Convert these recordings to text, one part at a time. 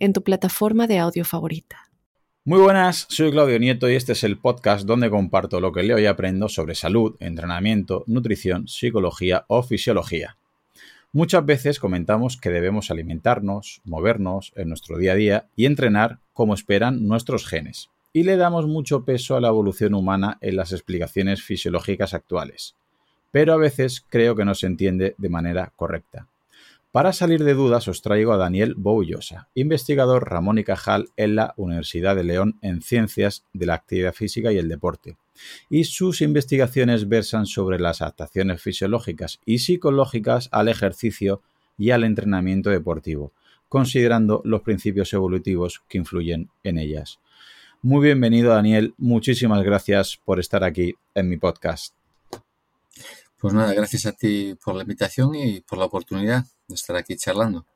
en tu plataforma de audio favorita. Muy buenas, soy Claudio Nieto y este es el podcast donde comparto lo que leo y aprendo sobre salud, entrenamiento, nutrición, psicología o fisiología. Muchas veces comentamos que debemos alimentarnos, movernos en nuestro día a día y entrenar como esperan nuestros genes. Y le damos mucho peso a la evolución humana en las explicaciones fisiológicas actuales. Pero a veces creo que no se entiende de manera correcta. Para salir de dudas os traigo a Daniel Boullosa, investigador Ramón y Cajal en la Universidad de León en Ciencias de la Actividad Física y el Deporte. Y sus investigaciones versan sobre las adaptaciones fisiológicas y psicológicas al ejercicio y al entrenamiento deportivo, considerando los principios evolutivos que influyen en ellas. Muy bienvenido Daniel, muchísimas gracias por estar aquí en mi podcast. Pues nada, gracias a ti por la invitación y por la oportunidad de estar aquí charlando.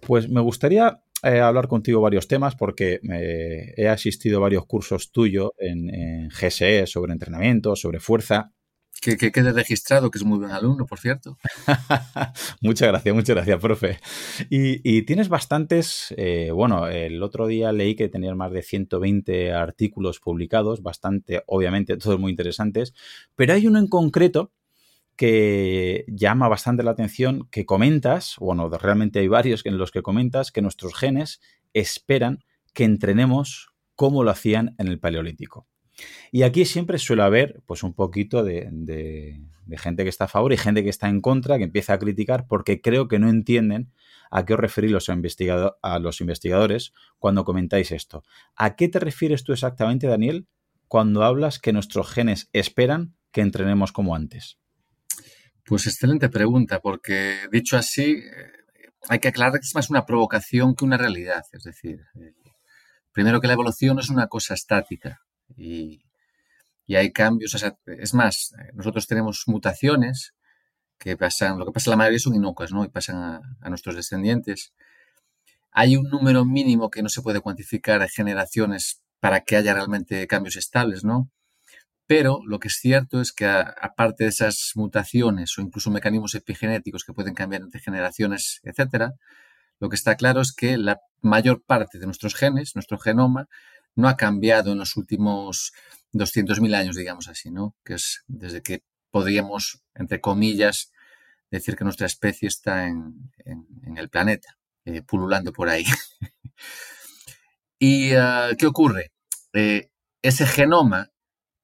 Pues me gustaría eh, hablar contigo varios temas porque eh, he asistido a varios cursos tuyos en, GSE sobre entrenamiento, sobre fuerza. Que, quede registrado, que es muy buen alumno, por cierto. muchas gracias, muchas gracias, profe. Y, tienes bastantes, eh, bueno, el otro día leí que tenías más de 120 artículos publicados, bastante, obviamente, todos muy interesantes, pero hay uno en concreto que llama bastante la atención, que comentas, bueno, realmente hay varios en los que comentas que nuestros genes esperan que entrenemos como lo hacían en el Paleolítico. Y aquí siempre suele haber pues un poquito de, gente que está a favor y gente que está en contra, que empieza a criticar porque creo que no entienden a qué os referís los a los investigadores cuando comentáis esto. ¿A qué te refieres tú exactamente, Daniel, cuando hablas que nuestros genes esperan que entrenemos como antes? Pues excelente pregunta, porque dicho así, eh, hay que aclarar que es más una provocación que una realidad. Es decir, eh, primero que la evolución es una cosa estática y, hay cambios. es más, eh, nosotros tenemos mutaciones que pasan, lo que pasa en la mayoría son inocuas, ¿no? Y pasan a, a nuestros descendientes. Hay un número mínimo que no se puede cuantificar de generaciones para que haya realmente cambios estables, ¿no? Pero lo que es cierto es que aparte de esas mutaciones o incluso mecanismos epigenéticos que pueden cambiar entre generaciones, etcétera, lo que está claro es que la mayor parte de nuestros genes, nuestro genoma, no ha cambiado en los últimos 200.000 años, digamos así, ¿no? Que es desde que podríamos, entre comillas, decir que nuestra especie está en, el planeta, eh, pululando por ahí. ¿Y ah, qué ocurre? Eh, ese genoma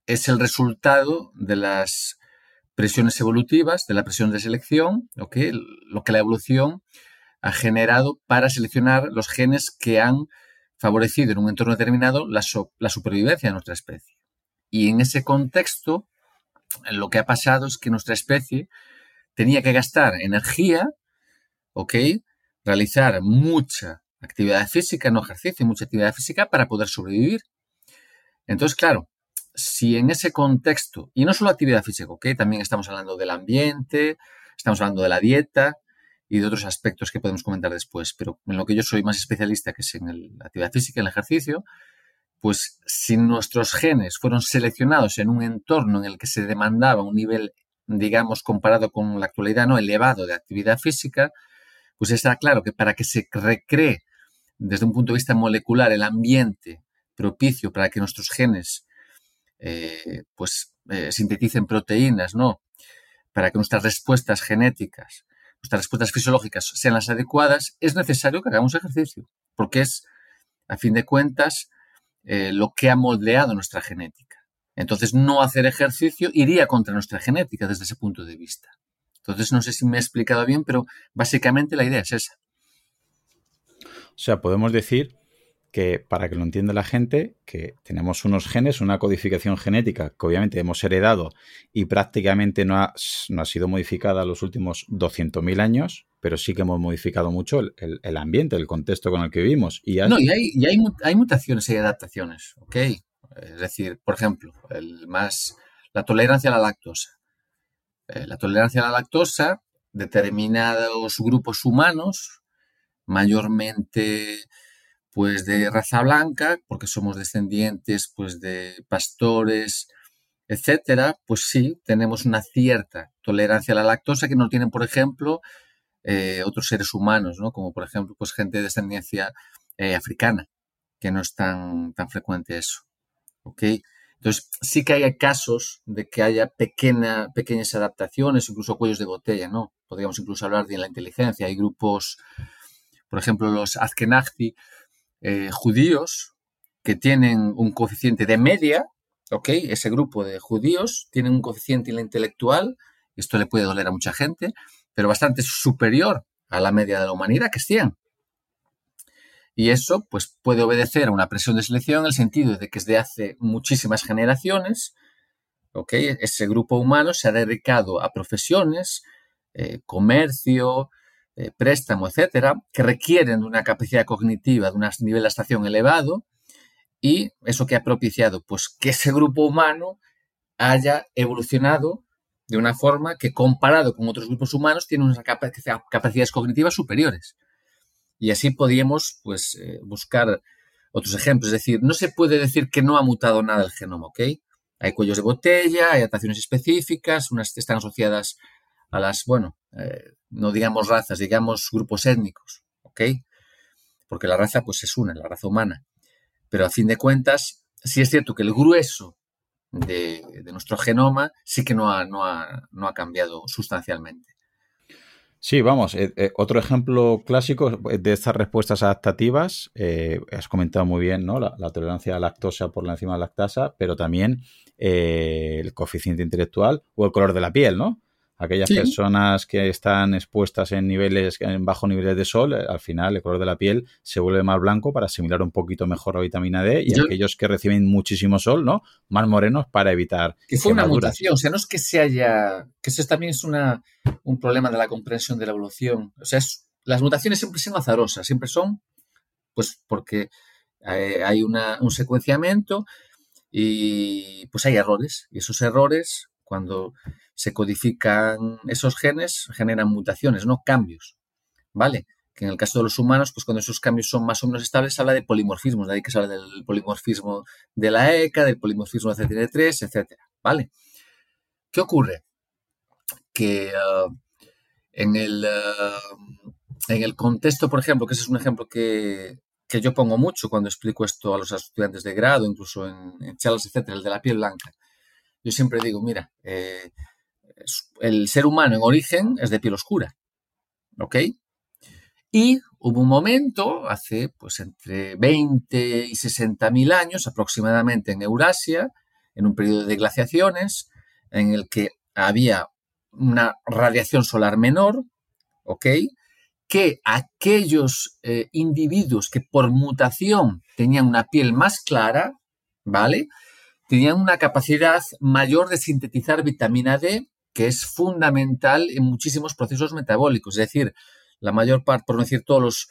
es el resultado de las presiones evolutivas, de la presión de selección, lo que la evolución ha generado para seleccionar los genes que han favorecido en un entorno determinado la, supervivencia de nuestra especie. Y en ese contexto, lo que ha pasado es que nuestra especie tenía que gastar energía, ¿ok? Realizar mucha actividad física, no ejercicio, mucha actividad física para poder sobrevivir. Entonces, claro, si en ese contexto, y no solo actividad física. También estamos hablando del ambiente, estamos hablando de la dieta y de otros aspectos que podemos comentar después, pero en lo que yo soy más especialista, que es en la actividad física, en el ejercicio, pues si nuestros genes fueron seleccionados en un entorno en el que se demandaba un nivel, digamos, comparado con la actualidad, no elevado de actividad física, pues está claro que para que se recree desde un punto de vista molecular el ambiente propicio para que nuestros genes eh, pues eh, sinteticen proteínas, ¿no? Para que nuestras respuestas genéticas, nuestras respuestas fisiológicas sean las adecuadas, es necesario que hagamos ejercicio, porque es, a fin de cuentas, eh, lo que ha moldeado nuestra genética. Entonces, no hacer ejercicio iría contra nuestra genética desde ese punto de vista. Entonces, no sé si me he explicado bien, pero básicamente la idea es esa. O sea, podemos decir que para que lo entienda la gente, que tenemos unos genes, una codificación genética que obviamente hemos heredado y prácticamente no ha, no ha sido modificada los últimos 200.000 años, pero sí que hemos modificado mucho el, ambiente, el contexto con el que vivimos. Y No, y, hay, y hay, hay, mutaciones y adaptaciones, ¿ok? Es decir, por ejemplo, el más, la tolerancia a la lactosa. Eh, la tolerancia a la lactosa, determinados grupos humanos, mayormente pues de raza blanca, porque somos descendientes pues de pastores, etcétera, pues sí, tenemos una cierta tolerancia a la lactosa que no tienen, por ejemplo, eh, otros seres humanos, ¿no? Como por ejemplo, pues gente de descendencia eh, africana, que no es tan, tan frecuente eso. ¿Ok? Entonces, sí que hay casos de que haya pequeña, pequeñas adaptaciones, incluso cuellos de botella, ¿no? Podríamos incluso hablar de la inteligencia. Hay grupos, por ejemplo, los Azkenazzi, eh, judíos que tienen un coeficiente de media, ¿ok? Ese grupo de judíos tienen un coeficiente intelectual, esto le puede doler a mucha gente, pero bastante superior a la media de la humanidad, que es 100. Y eso pues, puede obedecer a una presión de selección en el sentido de que desde hace muchísimas generaciones. Ese grupo humano se ha dedicado a profesiones, eh, comercio, eh, préstamo, etcétera, que requieren de una capacidad cognitiva, de un nivel de estación elevado, y eso que ha propiciado, pues que ese grupo humano haya evolucionado de una forma que comparado con otros grupos humanos tiene unas capacidades cognitivas superiores. Y así podríamos pues, eh, buscar otros ejemplos. Es decir, no se puede decir que no ha mutado nada el genoma, ¿ok? Hay cuellos de botella, hay adaptaciones específicas, unas están asociadas a las, bueno, eh, no digamos razas, digamos grupos étnicos, ¿ok? Porque la raza pues es una, la raza humana. Pero a fin de cuentas, sí es cierto que el grueso de, nuestro genoma sí que no ha, no ha, cambiado sustancialmente. Sí, vamos, eh, eh, otro ejemplo clásico de estas respuestas adaptativas, has comentado muy bien, ¿no? La, tolerancia a la lactosa por la enzima lactasa, pero también el coeficiente intelectual o el color de la piel, ¿no? Aquellas personas que están expuestas en niveles, en bajos niveles de sol, eh, al final el color de la piel se vuelve más blanco para asimilar un poquito mejor la vitamina D y aquellos que reciben muchísimo sol, ¿no? Más morenos para evitar. Que fue una mutación, o sea, no es que se haya, que eso también es una, un problema de la comprensión de la evolución. O sea, las mutaciones siempre son azarosas, siempre son, pues porque eh, hay una, un secuenciamiento y pues hay errores y esos errores cuando se codifican esos genes, generan mutaciones, no cambios, ¿vale? Que en el caso de los humanos, pues cuando esos cambios son más o menos estables, se habla de polimorfismos, de ahí que se habla del polimorfismo de la ECA, del polimorfismo de CTD3, etcétera, ¿vale? ¿Qué ocurre? Que ah, en, el, ah, en el contexto, por ejemplo, que ese es un ejemplo que, yo pongo mucho cuando explico esto a los estudiantes de grado, incluso en, en charlas, etcétera, el de la piel blanca. Yo siempre digo, mira, eh, el ser humano en origen es de piel oscura. ¿Ok? Y hubo un momento, hace pues entre 20 y 60 mil años aproximadamente en Eurasia, en un periodo de glaciaciones, en el que había una radiación solar menor, ¿ok? Que aquellos eh, individuos que por mutación tenían una piel más clara, ¿vale? Tenían una capacidad mayor de sintetizar vitamina D que es fundamental en muchísimos procesos metabólicos. Es decir, la mayor parte, por no decir todos los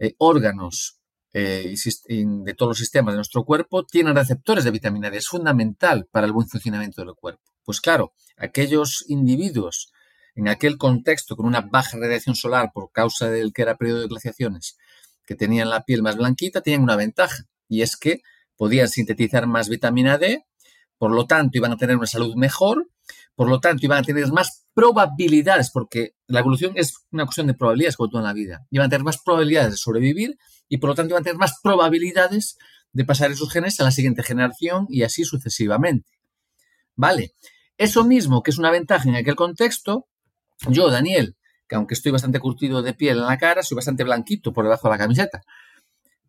eh, órganos eh, de todos los sistemas de nuestro cuerpo tienen receptores de vitamina D. Es fundamental para el buen funcionamiento del cuerpo. Pues claro, aquellos individuos en aquel contexto con una baja radiación solar por causa del que era periodo de glaciaciones, que tenían la piel más blanquita, tenían una ventaja. Y es que podían sintetizar más vitamina D, por lo tanto iban a tener una salud mejor por lo tanto, iban a tener más probabilidades, porque la evolución es una cuestión de probabilidades como todo en la vida. Iban a tener más probabilidades de sobrevivir y por lo tanto iban a tener más probabilidades de pasar esos genes a la siguiente generación y así sucesivamente. Vale, eso mismo que es una ventaja en aquel contexto, yo, Daniel, que aunque estoy bastante curtido de piel en la cara, soy bastante blanquito por debajo de la camiseta,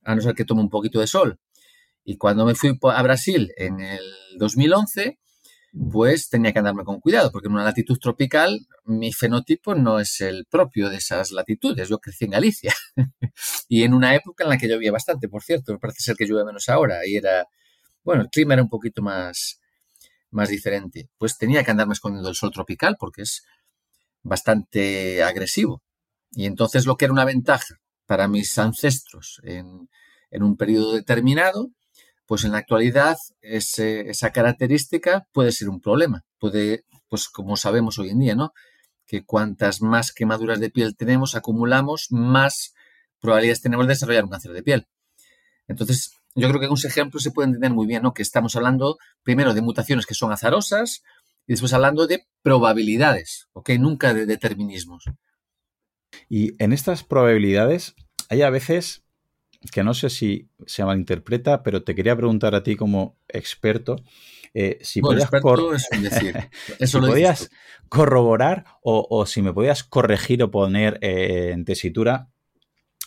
a no ser que tome un poquito de sol. Y cuando me fui a Brasil en el 2011, pues tenía que andarme con cuidado, porque en una latitud tropical mi fenotipo no es el propio de esas latitudes. Yo crecí en Galicia y en una época en la que llovía bastante, por cierto, parece ser que llueve menos ahora y era, bueno, el clima era un poquito más, más diferente. Pues tenía que andarme escondiendo del sol tropical porque es bastante agresivo. Y entonces lo que era una ventaja para mis ancestros en, un periodo determinado, pues en la actualidad esa característica puede ser un problema. Puede, pues como sabemos hoy en día, ¿no? Que cuantas más quemaduras de piel tenemos, acumulamos, más probabilidades tenemos de desarrollar un cáncer de piel. Entonces, yo creo que unos ejemplos se pueden entender muy bien, ¿no? Que estamos hablando primero de mutaciones que son azarosas y después hablando de probabilidades, ¿ok? Nunca de determinismos. Y en estas probabilidades hay a veces que no sé si se malinterpreta, pero te quería preguntar a ti como experto eh, si podías, podías corroborar o, si me podías corregir o poner eh, en tesitura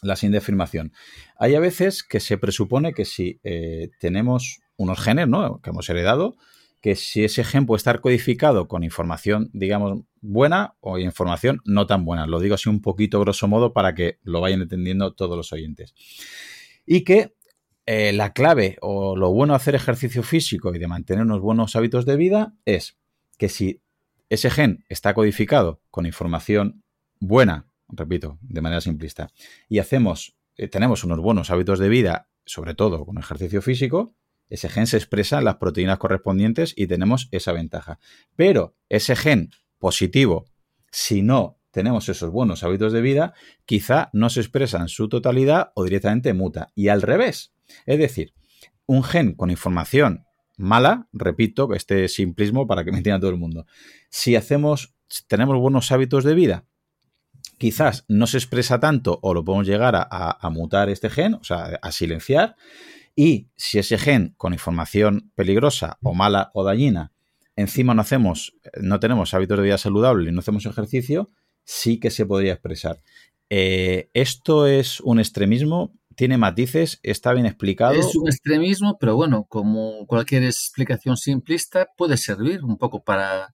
la siguiente afirmación. Hay a veces que se presupone que si eh, tenemos unos genes ¿no? que hemos heredado, que si ese gen puede estar codificado con información, digamos, buena o información no tan buena. Lo digo así un poquito grosso modo para que lo vayan entendiendo todos los oyentes. Y que eh, la clave o lo bueno de hacer ejercicio físico y de mantener unos buenos hábitos de vida es que si ese gen está codificado con información buena, repito, de manera simplista, y hacemos, eh, tenemos unos buenos hábitos de vida, sobre todo con ejercicio físico, ese gen se expresa en las proteínas correspondientes y tenemos esa ventaja. Pero ese gen positivo, si no tenemos esos buenos hábitos de vida, quizá no se expresa en su totalidad o directamente muta. Y al revés. Es decir, un gen con información mala, repito, este simplismo para que me entienda todo el mundo. Si hacemos, tenemos buenos hábitos de vida, quizás no se expresa tanto o lo podemos llegar a, a mutar este gen, o sea, a silenciar, y si ese gen con información peligrosa o mala o dañina, encima no hacemos, no tenemos hábitos de vida saludable y no hacemos ejercicio, sí que se podría expresar. Eh, ¿Esto es un extremismo? ¿Tiene matices? ¿Está bien explicado? Es un extremismo, pero bueno, como cualquier explicación simplista, puede servir un poco para,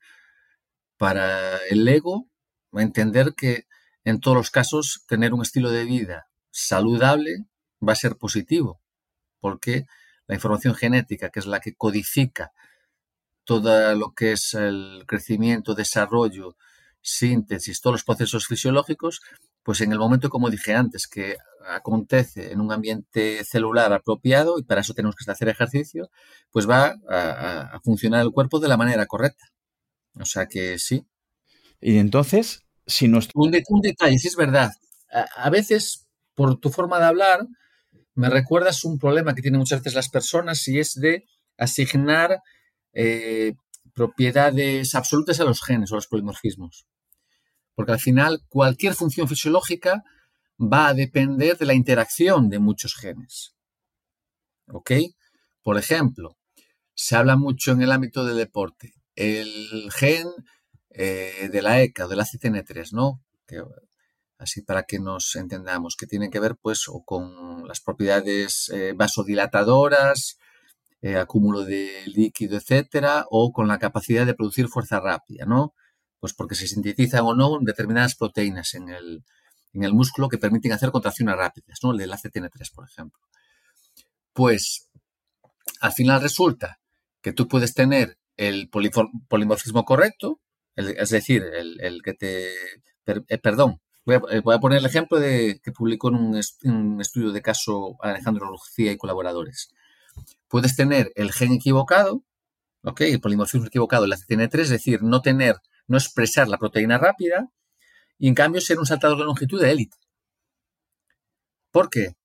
para el ego, entender que en todos los casos tener un estilo de vida saludable va a ser positivo porque la información genética, que es la que codifica todo lo que es el crecimiento, desarrollo, síntesis, todos los procesos fisiológicos, pues en el momento, como dije antes, que acontece en un ambiente celular apropiado, y para eso tenemos que hacer ejercicio, pues va a, funcionar el cuerpo de la manera correcta. O sea que sí. Y entonces, si nos... Un, detalle, sí es verdad. a veces, por tu forma de hablar, me recuerdas un problema que tienen muchas veces las personas y es de asignar eh, propiedades absolutas a los genes o los polimorfismos. Porque al final cualquier función fisiológica va a depender de la interacción de muchos genes. ¿Ok? Por ejemplo, se habla mucho en el ámbito del deporte. El gen eh, de la ECA o de la CCN3, ¿no? Así para que nos entendamos, que tienen que ver pues o con las propiedades eh, vasodilatadoras, eh, acúmulo de líquido, etcétera, o con la capacidad de producir fuerza rápida, ¿no? Pues porque se sintetizan o no determinadas proteínas en el, en el músculo que permiten hacer contracciones rápidas, ¿no? El del ACTN3, por ejemplo. Pues al final resulta que tú puedes tener el polimorfismo correcto, es decir, el, que te... Eh, perdón, eh, voy a, poner el ejemplo de que publicó en un, estudio de caso Alejandro Lucía y colaboradores. Puedes tener el gen equivocado, ¿ok? El polimorfismo equivocado la CTN3, es decir, no tener, no expresar la proteína rápida, y en cambio ser un saltador de longitud de élite. ¿Por qué?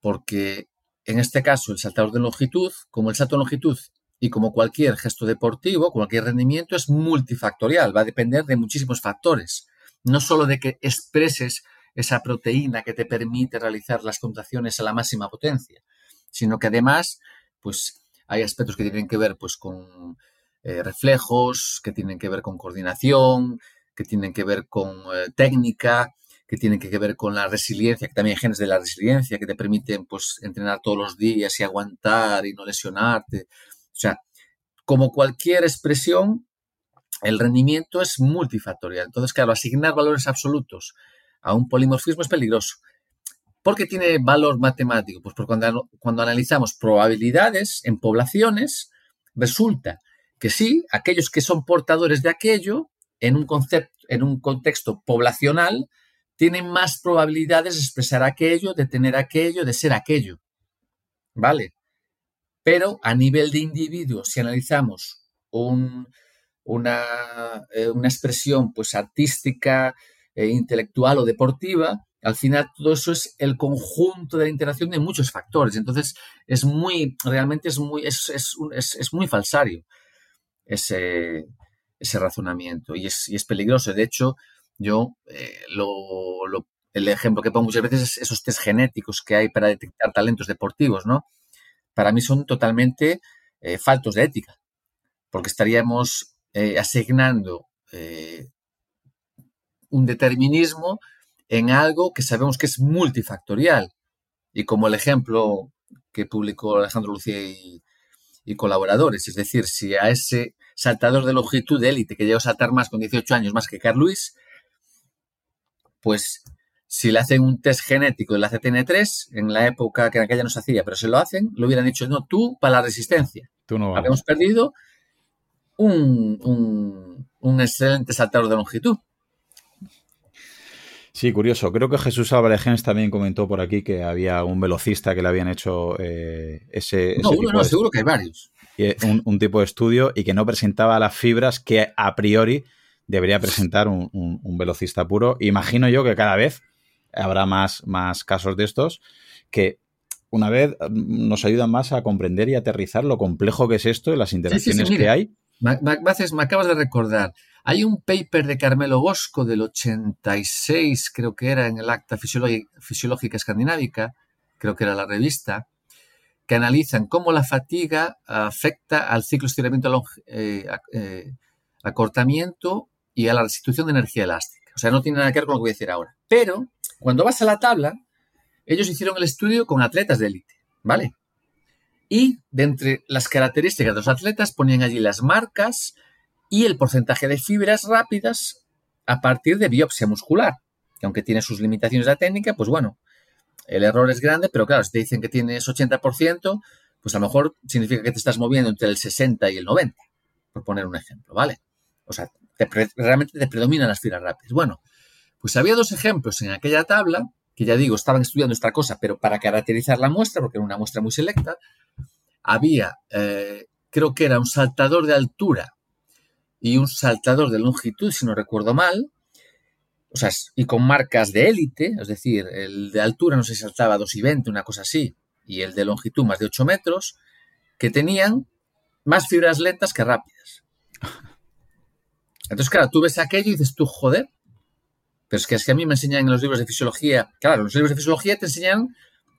Porque en este caso el saltador de longitud, como el salto de longitud y como cualquier gesto deportivo, cualquier rendimiento, es multifactorial, va a depender de muchísimos factores no solo de que expreses esa proteína que te permite realizar las contracciones a la máxima potencia, sino que además, pues hay aspectos que tienen que ver pues con eh, reflejos, que tienen que ver con coordinación, que tienen que ver con eh, técnica, que tienen que ver con la resiliencia, que también genes de la resiliencia que te permiten pues entrenar todos los días y aguantar y no lesionarte. O sea, como cualquier expresión, el rendimiento es multifactorial. Entonces, claro, asignar valores absolutos a un polimorfismo es peligroso. ¿Por qué tiene valor matemático? Pues porque cuando, cuando analizamos probabilidades en poblaciones, resulta que sí, aquellos que son portadores de aquello, en un, concepto, en un contexto poblacional, tienen más probabilidades de expresar aquello, de tener aquello, de ser aquello. ¿Vale? Pero a nivel de individuo, si analizamos una, eh, una, expresión pues artística, eh, intelectual o deportiva, al final todo eso es el conjunto de la interacción de muchos factores. Entonces es muy, realmente es muy, es, es, muy falsario ese, ese razonamiento y es, y es, peligroso. De hecho, yo eh, el ejemplo que pongo muchas veces es esos test genéticos que hay para detectar talentos deportivos, ¿no? Para mí son totalmente faltos de ética, porque estaríamos eh, asignando un determinismo en algo que sabemos que es multifactorial. Y como el ejemplo que publicó Alejandro Lucía y, colaboradores, es decir, si a ese saltador de longitud de élite que llegó a saltar más con 18 años más que Carl Lewis, pues si le hacen un test genético de la CTN3, en la época que en aquella no se hacía, pero se lo hacen, lo hubieran dicho, no, tú para la resistencia. Tú no Habíamos perdido un, un excelente saltador de longitud. Sí, curioso. Creo que Jesús Álvarez también comentó por aquí que había un velocista que le habían hecho eh, ese, No, uno no, seguro que hay varios. Un, tipo de estudio y que no presentaba las fibras que a priori debería presentar un, velocista puro. Imagino yo que cada vez habrá más, más casos de estos que una vez nos ayudan más a comprender y aterrizar lo complejo que es esto y las interacciones que hay. Me acabas de recordar. Hay un paper de Carmelo Bosco del 86, creo que era en el Acta Fisiológica Escandinávica, creo que era la revista, que analizan cómo la fatiga afecta al ciclo de estiramiento, eh, eh, acortamiento y a la restitución de energía elástica. O sea, no tiene nada que ver con lo que voy a decir ahora. Pero cuando vas a la tabla, ellos hicieron el estudio con atletas de élite, ¿vale? Y de entre las características de los atletas ponían allí las marcas, y el porcentaje de fibras rápidas a partir de biopsia muscular, que aunque tiene sus limitaciones la técnica, pues bueno, el error es grande, pero claro, si te dicen que tienes 80%, pues a lo mejor significa que te estás moviendo entre el 60 y el 90, por poner un ejemplo, ¿vale? O sea, realmente te predominan las fibras rápidas. Bueno, pues había dos ejemplos en aquella tabla, que ya digo, estaban estudiando esta cosa, pero para caracterizar la muestra, porque era una muestra muy selecta, había, eh, creo que era un saltador de altura y un saltador de longitud, si no recuerdo mal, o sea, y con marcas de élite, es decir, el de altura no si saltaba 2 y 20, una cosa así, y el de longitud más de 8 metros, que tenían más fibras lentas que rápidas. Entonces, claro, tú ves aquello y dices tú, joder, pero es que, es que a mí me enseñan en los libros de fisiología, claro, los libros de fisiología te enseñan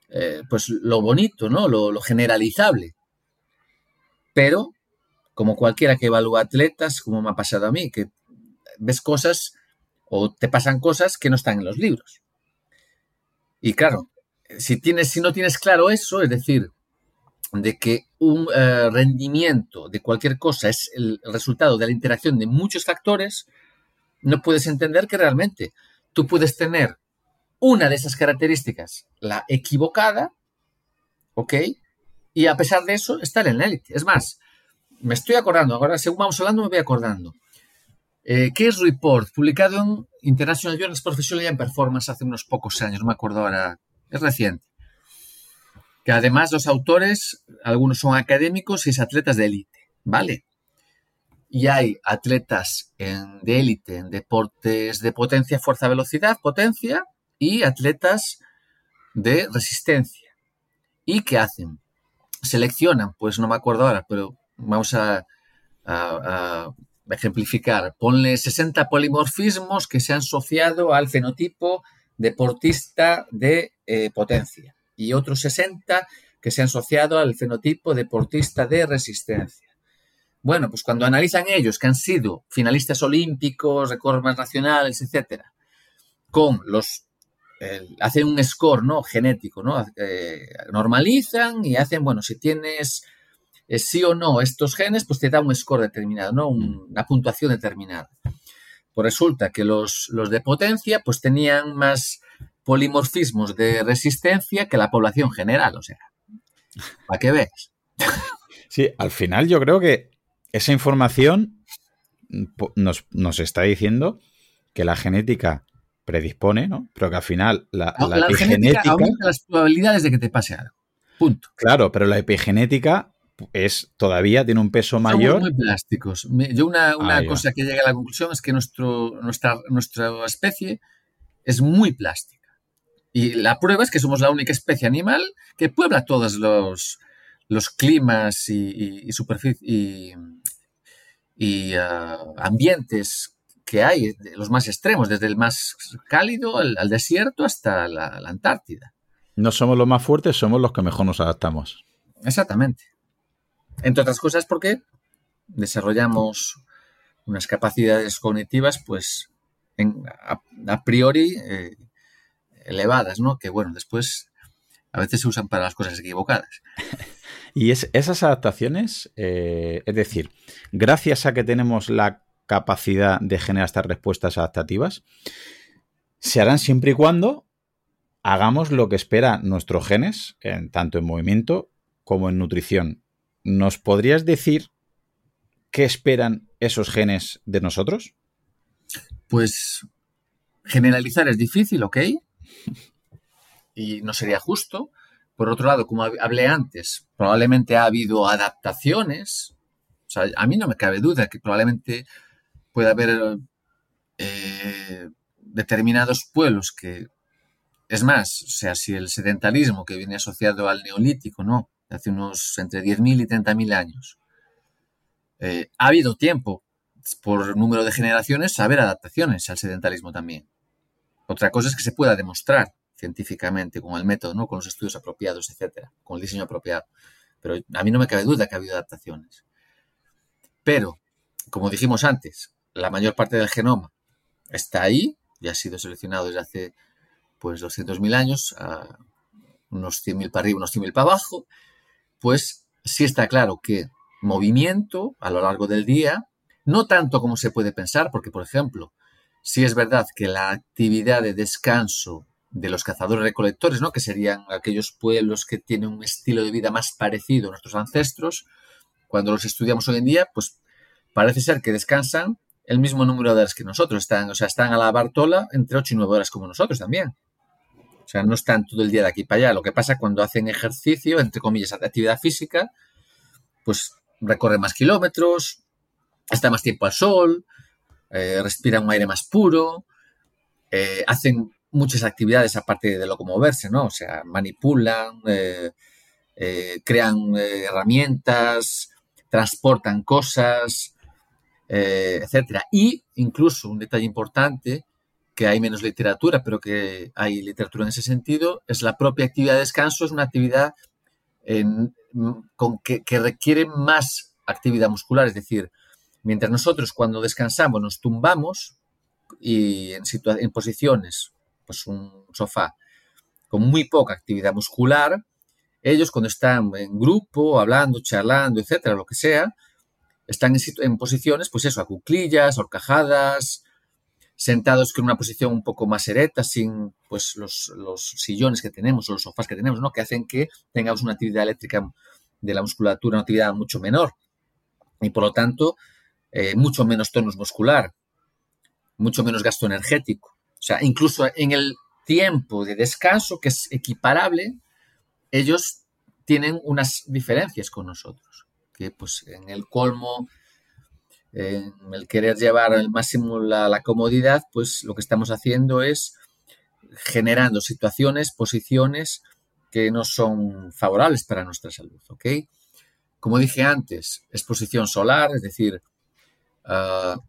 eh, pues lo bonito, ¿no? Lo, generalizable. Pero como cualquiera que evalúa atletas, como me ha pasado a mí, que ves cosas o te pasan cosas que no están en los libros. Y claro, si, tienes, si no tienes claro eso, es decir, de que un eh, rendimiento de cualquier cosa es el resultado de la interacción de muchos factores, no puedes entender que realmente tú puedes tener una de esas características, la equivocada, ¿ok? Y a pesar de eso, estar en la élite. Es más, me estoy acordando, ahora según vamos hablando me voy acordando. Eh, Case Report, publicado en International Journal of Professional and Performance hace unos pocos años, no me acuerdo ahora, es reciente. Que además los autores, algunos son académicos y es atletas de élite, ¿vale? Y hay atletas de élite en deportes de potencia, fuerza, velocidad, potencia, y atletas de resistencia. ¿Y qué hacen? Seleccionan, pues no me acuerdo ahora, pero vamos a, ejemplificar. Ponle 60 polimorfismos que se han asociado al fenotipo deportista de eh, potencia y otros 60 que se han asociado al fenotipo deportista de resistencia. Bueno, pues cuando analizan ellos que han sido finalistas olímpicos, récords nacionales, etcétera, con los hacen un score no genético, ¿no? Eh, normalizan y hacen, bueno, si tienes sí o no estos genes, pues te da un score determinado, ¿no? Mm. una puntuación determinada. Pues resulta que los, de potencia pues tenían más polimorfismos de resistencia que la población general, o sea, ¿para qué ves? Sí, al final yo creo que esa información nos, nos está diciendo que la genética predispone, ¿no? Pero que al final la, La, la genética epigenética. aumenta las probabilidades de que te pase algo. Punto. Claro, pero la epigenética es todavía tiene un peso Somos mayor. muy plásticos. Yo una, una cosa que llegué a la conclusión es que nuestro, nuestra, nuestra especie es muy plástica. Y la prueba es que somos la única especie animal que puebla todos los, los climas y, y, y superfic- y- y, ah, ambientes que hay, los más extremos, desde el más cálido al, al desierto hasta la, la Antártida. No somos los más fuertes, somos los que mejor nos adaptamos. Exactamente. Entre otras cosas porque desarrollamos unas capacidades cognitivas, pues, en- a, a priori eh, elevadas, ¿no? Que, bueno, después a veces se usan para las cosas equivocadas. Y es- esas adaptaciones, eh, es decir, gracias a que tenemos la capacidad de generar estas respuestas adaptativas, se harán siempre y cuando hagamos lo que espera nuestros genes, en- tanto en movimiento como en nutrición. ¿Nos podrías decir qué esperan esos genes de nosotros? Pues generalizar es difícil, ¿ok? Y no sería justo. Por otro lado, como hab- hablé antes, probablemente ha habido adaptaciones. O sea, a mí no me cabe duda que probablemente pueda haber eh, determinados pueblos que, es más, o sea, si el sedentarismo que viene asociado al neolítico, ¿no? Hace unos entre 10.000 y 30.000 años, eh, ha habido tiempo por número de generaciones haber adaptaciones al sedentarismo también. Otra cosa es que se pueda demostrar científicamente con el método, ¿no? con los estudios apropiados, etcétera, con el diseño apropiado. Pero a mí no me cabe duda que ha habido adaptaciones. Pero, como dijimos antes, la mayor parte del genoma está ahí y ha sido seleccionado desde hace pues 200.000 años, a unos 100.000 para arriba, unos 100.000 para abajo, pues sí está claro que movimiento a lo largo del día, no tanto como se puede pensar, porque por ejemplo, sí es verdad que la actividad de descanso de los cazadores recolectores, ¿no? que serían aquellos pueblos que tienen un estilo de vida más parecido a nuestros ancestros, cuando los estudiamos hoy en día, pues parece ser que descansan el mismo número de horas que nosotros, están, o sea, están a la Bartola entre 8 y 9 horas como nosotros también. O sea, no están todo el día de aquí para allá. Lo que pasa cuando hacen ejercicio, entre comillas, actividad física, pues recorren más kilómetros, está más tiempo al sol, eh, respiran un aire más puro, eh, hacen muchas actividades aparte de locomoverse, ¿no? O sea, manipulan, eh, eh, crean eh, herramientas, transportan cosas, etcétera. Y incluso un detalle importante que hay menos literatura, pero que hay literatura en ese sentido, es la propia actividad de descanso, es una actividad en, con que, que requiere más actividad muscular, es decir, mientras nosotros cuando descansamos nos tumbamos y en, en posiciones, pues un sofá, con muy poca actividad muscular, ellos cuando están en grupo, hablando, charlando, etcétera, lo que sea, están en, posiciones, pues eso, a cuclillas, horcajadas, sentados con una posición un poco más erecta, sin pues los, los, sillones que tenemos o los sofás que tenemos, ¿no? Que hacen que tengamos una actividad eléctrica de la musculatura, una actividad mucho menor. Y por lo tanto, eh, mucho menos tonus muscular, mucho menos gasto energético. O sea, incluso en el tiempo de descanso, que es equiparable, ellos tienen unas diferencias con nosotros. Que pues en el colmo en el querer llevar al máximo la, comodidad, pues lo que estamos haciendo es generando situaciones, posiciones que no son favorables para nuestra salud, ¿ok? Como dije antes, exposición solar, es decir, uh,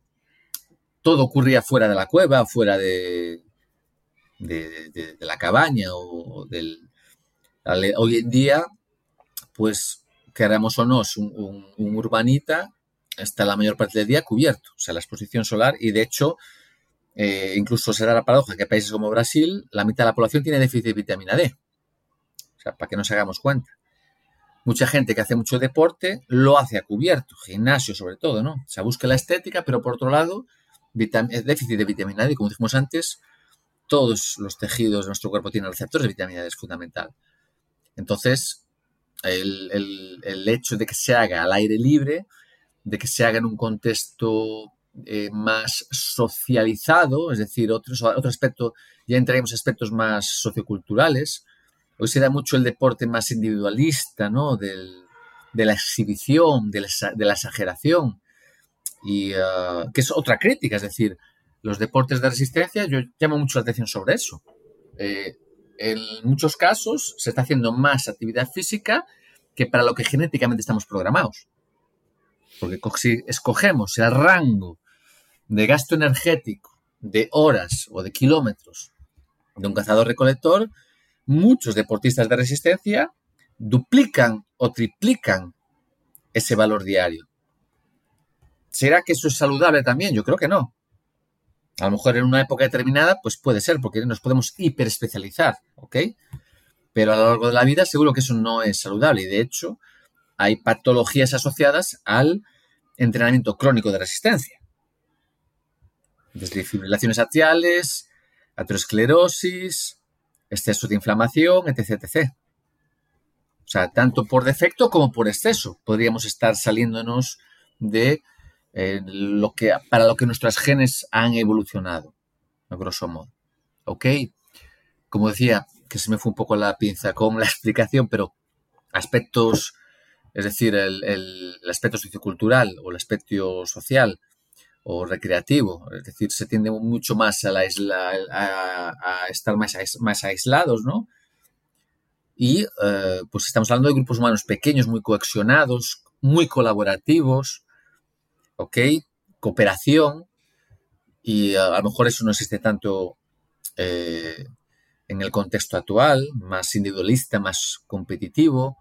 todo ocurría fuera de la cueva, fuera de, la cabaña o del... Hoy en día, pues, queramos o no, un, un, un urbanita está la mayor parte del día cubierto, o sea, la exposición solar, y de hecho, eh, incluso será la paradoja que países como Brasil, la mitad de la población tiene déficit de vitamina D. O sea, para que nos hagamos cuenta. Mucha gente que hace mucho deporte lo hace a cubierto, gimnasio sobre todo, ¿no? O sea, busca la estética, pero por otro lado, déficit de vitamina D, como dijimos antes, todos los tejidos de nuestro cuerpo tienen receptores de vitamina D, es fundamental. Entonces, el, el, hecho de que se haga al aire libre, de que se haga en un contexto eh, más socializado, es decir, otro, otro aspecto, ya entraremos aspectos más socioculturales. Hoy se da mucho el deporte más individualista, ¿no? Del, de la exhibición, de la, exageración, y ah, que es otra crítica, es decir, los deportes de resistencia, yo llamo mucho la atención sobre eso. Eh, en muchos casos se está haciendo más actividad física que para lo que genéticamente estamos programados. Porque si escogemos el rango de gasto energético de horas o de kilómetros de un cazador-recolector, muchos deportistas de resistencia duplican o triplican ese valor diario. ¿Será que eso es saludable también? Yo creo que no. A lo mejor en una época determinada, pues puede ser, porque nos podemos hiperespecializar, ¿ok? Pero a lo largo de la vida seguro que eso no es saludable y de hecho hay patologías asociadas al entrenamiento crónico de resistencia. Desde fibrilaciones atriales, aterosclerosis, exceso de inflamación, etc, etc. O sea, tanto por defecto como por exceso podríamos estar saliéndonos de eh, para lo que nuestras genes han evolucionado, a grosso modo. ¿Ok? Como decía, que se me fue un poco la pinza con la explicación, pero aspectos, es decir, el, aspecto sociocultural o el aspecto social o recreativo, es decir, se tiende mucho más a, la isla, a, estar más, aislados, ¿no? Y eh, pues estamos hablando de grupos humanos pequeños, muy coexionados, muy colaborativos, ¿ok? Cooperación, y a, lo mejor eso no existe tanto eh, en el contexto actual, más individualista, más competitivo.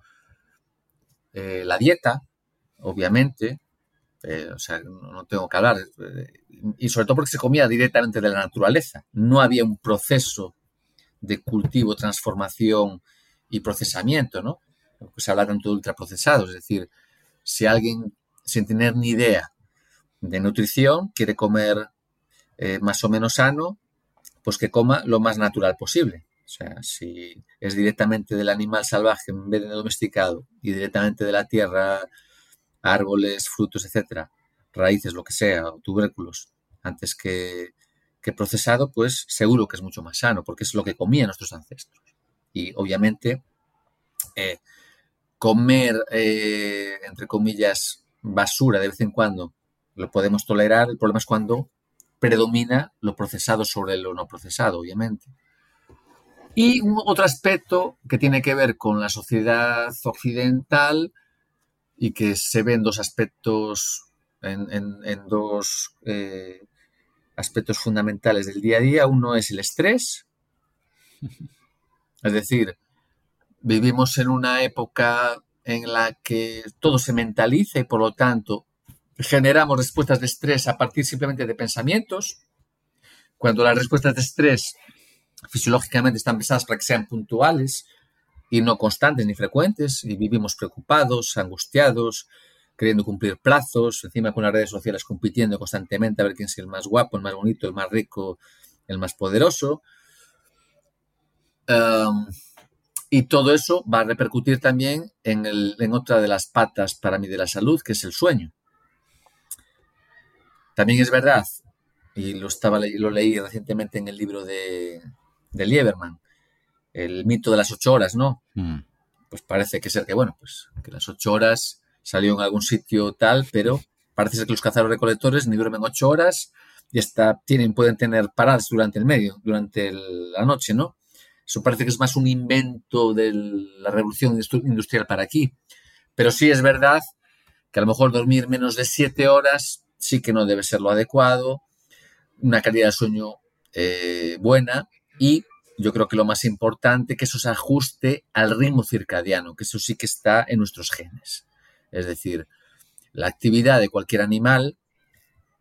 Eh, la dieta, obviamente, o sea, no tengo que hablar, y sobre todo porque se comía directamente de la naturaleza, no había un proceso de cultivo, transformación, y procesamiento, ¿no? Se habla tanto de ultraprocesados, es decir, si alguien sin tener ni idea de nutrición quiere comer eh, más o menos sano, pues que coma lo más natural posible. O sea, si es directamente del animal salvaje en vez de domesticado y directamente de la tierra, árboles, frutos, etcétera, raíces, lo que sea, o tubérculos, antes que, que procesado, pues seguro que es mucho más sano, porque es lo que comían nuestros ancestros. Y obviamente eh, comer, eh, entre comillas, basura de vez en cuando, lo podemos tolerar. El problema es cuando predomina lo procesado sobre lo no procesado, obviamente. Y otro aspecto que tiene que ver con la sociedad occidental y que se ve en dos aspectos, en, dos eh, aspectos fundamentales del día a día. Uno es el estrés, es decir, vivimos en una época en la que todo se mentaliza y por lo tanto generamos respuestas de estrés a partir simplemente de pensamientos, cuando las respuestas de estrés fisiológicamente están pensadas para que sean puntuales y no constantes ni frecuentes, y vivimos preocupados, angustiados, queriendo cumplir plazos, encima con las redes sociales compitiendo constantemente a ver quién es el más guapo, el más bonito, el más rico, el más poderoso. Em, y todo eso va a repercutir también en, otra de las patas para mí de la salud, que es el sueño. También es verdad, y lo, estaba, lo leí recientemente en el libro de, de Lieberman, el mito de las ocho horas, ¿no? Mm. Pues parece que ser que, bueno, pues que las ocho horas salió en algún sitio tal, pero parece ser que los cazadores recolectores ni duermen ocho horas y hasta tienen, pueden tener paradas durante el medio, durante la noche, ¿no? Eso parece que es más un invento de la revolución industrial para aquí. Pero sí es verdad que a lo mejor dormir menos de siete horas sí que no debe ser lo adecuado, una calidad de sueño eh, buena y yo creo que lo más importante que eso se ajuste al ritmo circadiano, que eso sí que está en nuestros genes. Es decir, la actividad de cualquier animal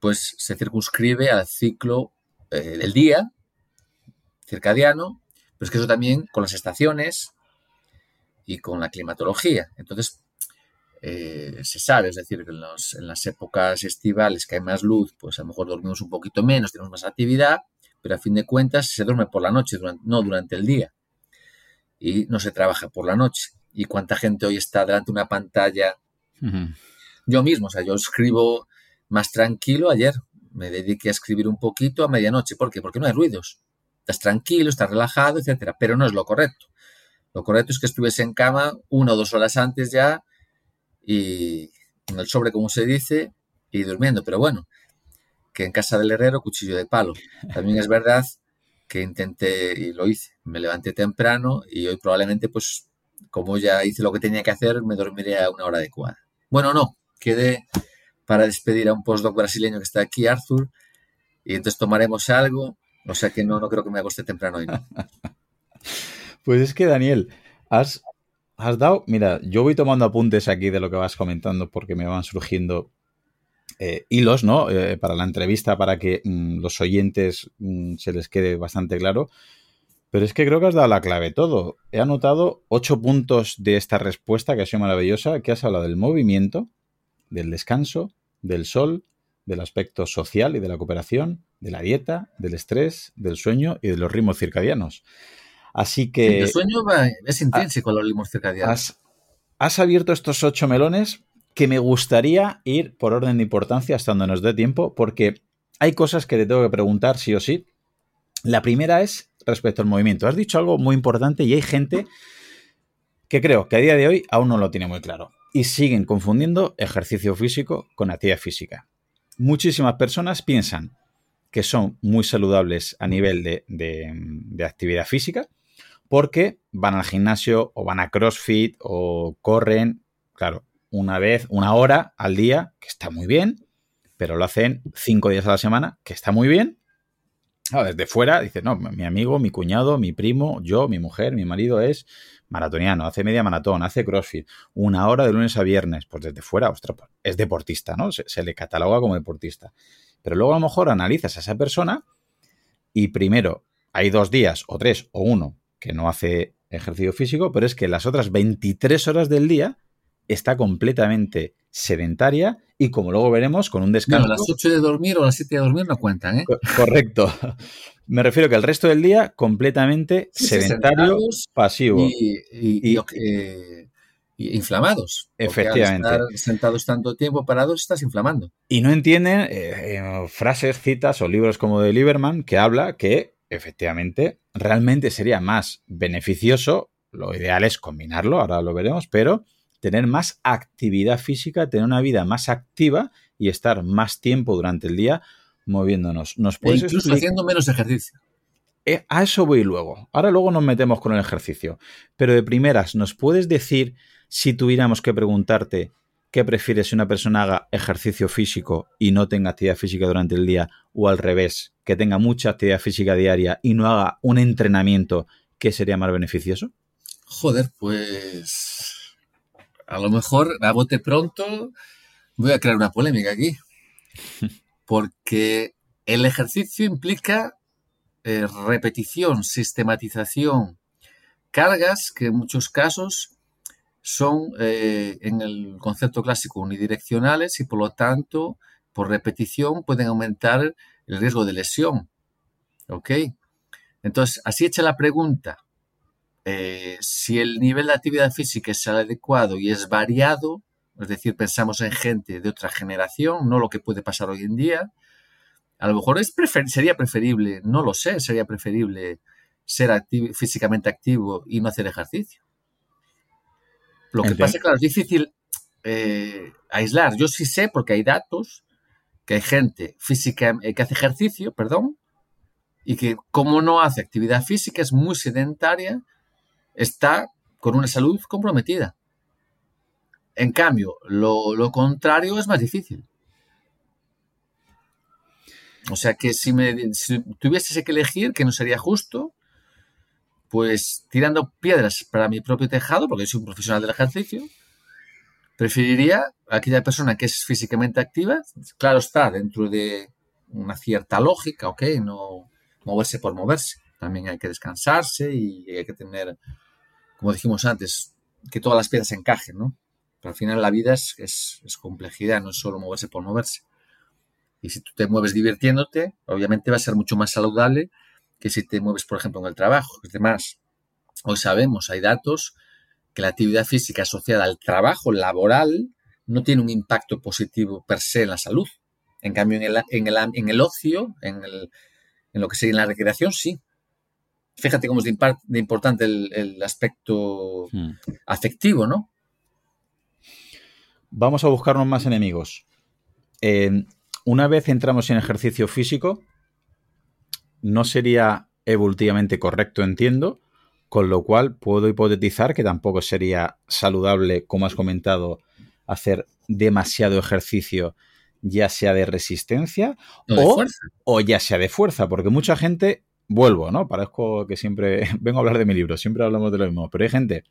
pues se circunscribe al ciclo eh, del día circadiano pero es que eso también con las estaciones y con la climatología. Entonces, eh, se sabe, es decir, que en, las épocas estivales que hay más luz, pues a lo mejor dormimos un poquito menos, tenemos más actividad, pero a fin de cuentas se duerme por la noche, no durante el día. Y no se trabaja por la noche. ¿Y cuánta gente hoy está delante de una pantalla? Yo mismo, o sea, yo escribo más tranquilo. Ayer me dediqué a escribir un poquito a medianoche. ¿Por qué? Porque no hay ruidos. Estás tranquilo, estás relajado, etcétera. Pero no es lo correcto. Lo correcto es que estuviese en cama una o dos horas antes ya y en el sobre, como se dice, y durmiendo. Pero bueno, que en casa del herrero, cuchillo de palo. También es verdad que intenté y lo hice. Me levanté temprano y hoy probablemente, pues, como ya hice lo que tenía que hacer, me dormiré a una hora adecuada. Bueno, no, quedé para despedir a un postdoc brasileño que está aquí, Arthur, y entonces tomaremos algo. O sea que no, no creo que me agoste temprano hoy. ¿no? Pues es que, Daniel, has, has dado. Mira, yo voy tomando apuntes aquí de lo que vas comentando porque me van surgiendo eh, hilos, ¿no? Eh, para la entrevista, para que mm, los oyentes mm, se les quede bastante claro. Pero es que creo que has dado la clave todo. He anotado ocho puntos de esta respuesta que ha sido maravillosa, que has hablado del movimiento, del descanso, del sol, del aspecto social y de la cooperación, de la dieta, del estrés, del sueño y de los ritmos circadianos. Así que... El sueño es intrínseco a los ritmos circadianos. Has, has abierto estos ocho melones que me gustaría ir por orden de importancia hasta donde nos dé tiempo, porque hay cosas que te tengo que preguntar sí o sí. La primera es respecto al movimiento. Has dicho algo muy importante y hay gente que creo que a día de hoy aún no lo tiene muy claro y siguen confundiendo ejercicio físico con actividad física. Muchísimas personas piensan que son muy saludables a nivel de, de- de actividad física porque van al gimnasio o van a CrossFit o corren, claro, una vez, una hora al día, que está muy bien, pero lo hacen cinco días a la semana, que está muy bien. Claro, desde fuera dice, no, mi amigo, mi cuñado, mi primo, yo, mi mujer, mi marido es maratoniano, hace media maratón, hace CrossFit, una hora de lunes a viernes. Pues desde fuera, ostras, pues, es deportista, ¿no? Se, se le cataloga como deportista. Pero luego a lo mejor analizas a esa persona y primero hay dos días o tres o uno que no hace ejercicio físico, pero es que las otras 23 horas del día está completamente sedentaria y como luego veremos con un descanso. Bueno, las 8 de dormir o las 7 de dormir no cuentan, ¿eh? Co- Correcto. Me refiero que el resto del día completamente Sí, sedentario, pasivo. Y, y- y, Y- eh, y inflamados. Efectivamente. Al estar sentados tanto tiempo parados, estás inflamando. Y no entienden eh, eh, frases, citas o libros como de Lieberman que habla que efectivamente realmente sería más beneficioso, lo ideal es combinarlo, ahora lo veremos, pero tener más actividad física, tener una vida más activa y estar más tiempo durante el día moviéndonos. ¿Nos E incluso explicar- haciendo menos ejercicio. Eh, a eso voy luego. Ahora luego nos metemos con el ejercicio. Pero de primeras, ¿nos puedes decir si tuviéramos que preguntarte qué prefieres si una persona haga ejercicio físico y no tenga actividad física durante el día o al revés, que tenga mucha actividad física diaria y no haga un entrenamiento que sería más beneficioso? Joder, pues a lo mejor a bote pronto voy a crear una polémica aquí. Porque el ejercicio implica eh, repetición, sistematización, cargas que en muchos casos son eh, en el concepto clásico unidireccionales y por lo tanto por repetición pueden aumentar el riesgo de lesión. ¿Ok? Entonces, así hecha la pregunta, eh, si el nivel de actividad física es adecuado y es variado, es decir, pensamos en gente de otra generación, no lo que puede pasar hoy en día, a lo mejor es prefer- sería preferible, no lo sé, sería preferible ser físicamente activo y no hacer ejercicio. Lo que Entiendo. pasa, claro, es difícil eh, aislar. Yo sí sé, porque hay datos, que hay gente física eh, que hace ejercicio, perdón, y que como no hace actividad física, es muy sedentaria, está con una salud comprometida. En cambio, lo, lo contrario es más difícil. O sea que si, me, si tuviese que elegir, que no sería justo, pues tirando piedras para mi propio tejado, porque soy un profesional del ejercicio, preferiría a aquella persona que es físicamente activa, claro está, dentro de una cierta lógica, ok, no moverse por moverse, también hay que descansarse y hay que tener, como dijimos antes, que todas las piezas encajen, ¿no? Pero al final la vida es, complejidad, no es solo moverse por moverse. Y si tú te mueves divirtiéndote, obviamente va a ser mucho más saludable que si te mueves, por ejemplo, en el trabajo. Además, hoy sabemos, hay datos que la actividad física asociada al trabajo laboral no tiene un impacto positivo per se en la salud. En cambio, en el, en el, en el ocio, en, el, en lo que sería la recreación, sí. Fíjate cómo es de, importante el, aspecto hmm. afectivo, ¿no? Vamos a buscarnos más enemigos. Eh, una vez entramos en ejercicio físico, no sería evolutivamente correcto, entiendo, con lo cual puedo hipotetizar que tampoco sería saludable, como has comentado, hacer demasiado ejercicio, ya sea de resistencia o, ya sea de fuerza, porque mucha gente, vuelvo, ¿no? Parezco que siempre vengo a hablar de mi libro, siempre hablamos de lo mismo, pero hay gente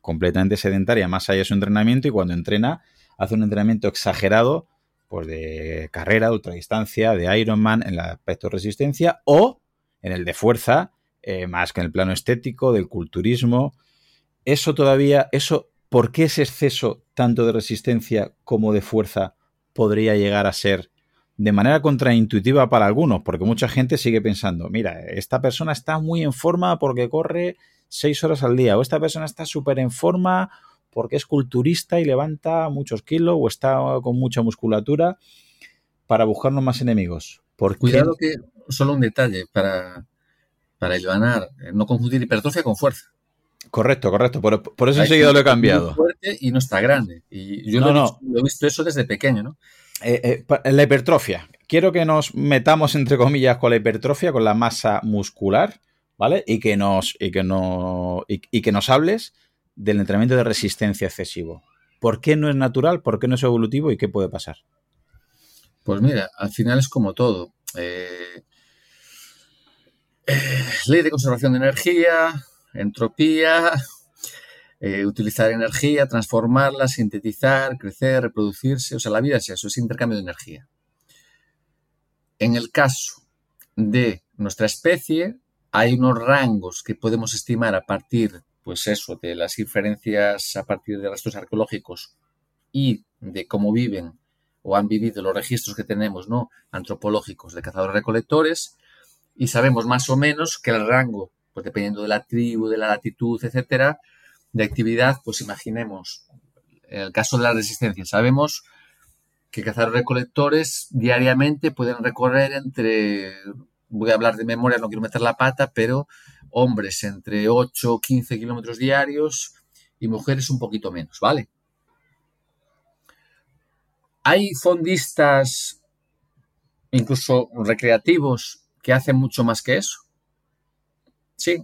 completamente sedentaria más allá de su entrenamiento y cuando entrena hace un entrenamiento exagerado pues de carrera, ultradistancia, de Ironman en el aspecto de resistencia o en el de fuerza, eh, más que en el plano estético, del culturismo. Eso todavía, eso, ¿por qué ese exceso tanto de resistencia como de fuerza podría llegar a ser de manera contraintuitiva para algunos? Porque mucha gente sigue pensando, mira, esta persona está muy en forma porque corre seis horas al día, o esta persona está súper en forma porque es culturista y levanta muchos kilos o está con mucha musculatura para buscarnos más enemigos. Cuidado que solo un detalle para, para ganar, eh, no confundir hipertrofia con fuerza. Correcto, correcto. Por, eso enseguida lo he cambiado. Muy fuerte y no está grande. Y yo no, lo, he visto, eso desde pequeño, ¿no? Eh, eh, la hipertrofia. Quiero que nos metamos, entre comillas, con la hipertrofia, con la masa muscular, ¿vale? Y que nos, y que no, y que nos hables del entrenamiento de resistencia excesivo. ¿Por qué no es natural? ¿Por qué no es evolutivo? ¿Y qué puede pasar? Pues mira, al final es como todo. Eh, eh, ley de conservación de energía, entropía, eh, utilizar energía, transformarla, sintetizar, crecer, reproducirse. O sea, la vida es eso, es intercambio de energía. En el caso de nuestra especie, hay unos rangos que podemos estimar a partir pues eso, de las inferencias a partir de restos arqueológicos y de cómo viven o han vivido los registros que tenemos, ¿no? Antropológicos de cazadores-recolectores y sabemos más o menos que el rango, pues dependiendo de la tribu, de la latitud, etcétera, de actividad, pues imaginemos, en el caso de la resistencia, sabemos que cazadores-recolectores diariamente pueden recorrer entre voy a hablar de memoria, no quiero meter la pata, pero hombres entre 8 o 15 kilómetros diarios y mujeres un poquito menos, ¿vale? Hay fondistas, incluso recreativos, que hacen mucho más que eso. Sí.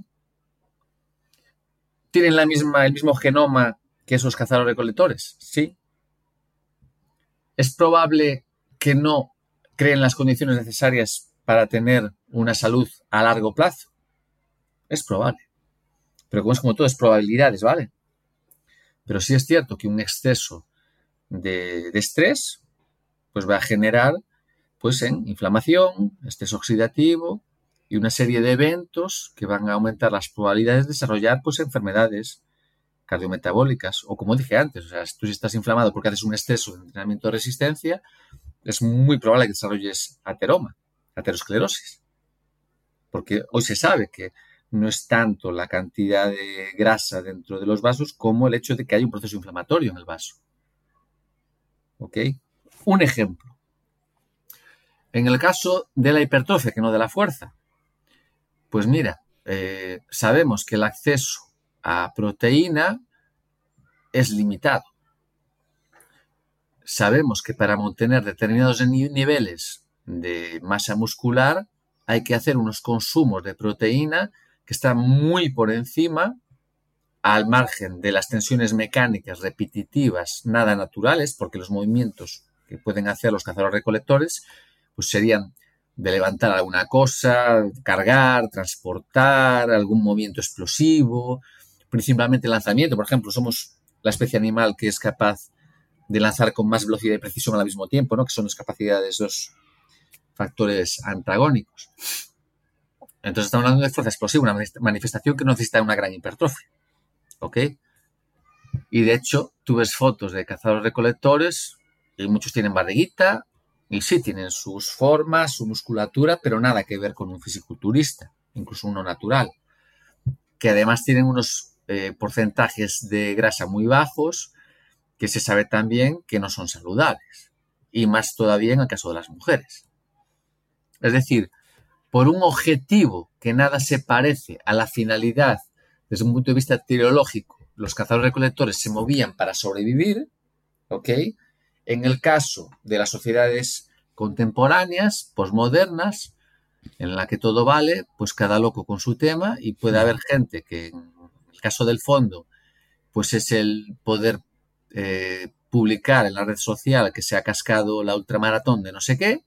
¿Tienen la misma, el mismo genoma que esos cazadores recolectores? Sí. Es probable que no creen las condiciones necesarias para tener una salud a largo plazo? Es probable. Pero como es como todo, es probabilidades, ¿vale? Pero sí es cierto que un exceso de, estrés pues va a generar pues en inflamación, estrés oxidativo y una serie de eventos que van a aumentar las probabilidades de desarrollar pues enfermedades cardiometabólicas o como dije antes, o sea, tú si estás inflamado porque haces un exceso de entrenamiento de resistencia, es muy probable que desarrolles ateroma aterosclerosis. Porque hoy se sabe que no es tanto la cantidad de grasa dentro de los vasos como el hecho de que hay un proceso inflamatorio en el vaso. ¿Ok? Un ejemplo. En el caso de la hipertrofia, que no de la fuerza, pues mira, eh, sabemos que el acceso a proteína es limitado. Sabemos que para mantener determinados niveles de masa muscular, hay que hacer unos consumos de proteína que están muy por encima, al margen de las tensiones mecánicas repetitivas, nada naturales, porque los movimientos que pueden hacer los cazadores recolectores, pues serían de levantar alguna cosa, cargar, transportar, algún movimiento explosivo, principalmente lanzamiento. Por ejemplo, somos la especie animal que es capaz de lanzar con más velocidad y precisión al mismo tiempo, ¿no? que son las capacidades dos factores antagónicos. Entonces estamos hablando de fuerza explosiva, una manifestación que no necesita una gran hipertrofia. ¿Ok? Y de hecho, tú ves fotos de cazadores recolectores y muchos tienen barriguita y sí tienen sus formas, su musculatura, pero nada que ver con un fisiculturista, incluso uno natural, que además tienen unos eh, porcentajes de grasa muy bajos que se sabe también que no son saludables. y más todavía en el caso de las mujeres. Es decir, por un objetivo que nada se parece a la finalidad desde un punto de vista teleológico, los cazadores recolectores se movían para sobrevivir, ¿ok? En el caso de las sociedades contemporáneas, posmodernas, en la que todo vale, pues cada loco con su tema y puede haber gente que en el caso del fondo, pues es el poder eh, publicar en la red social que se ha cascado la ultramaratón de no sé qué,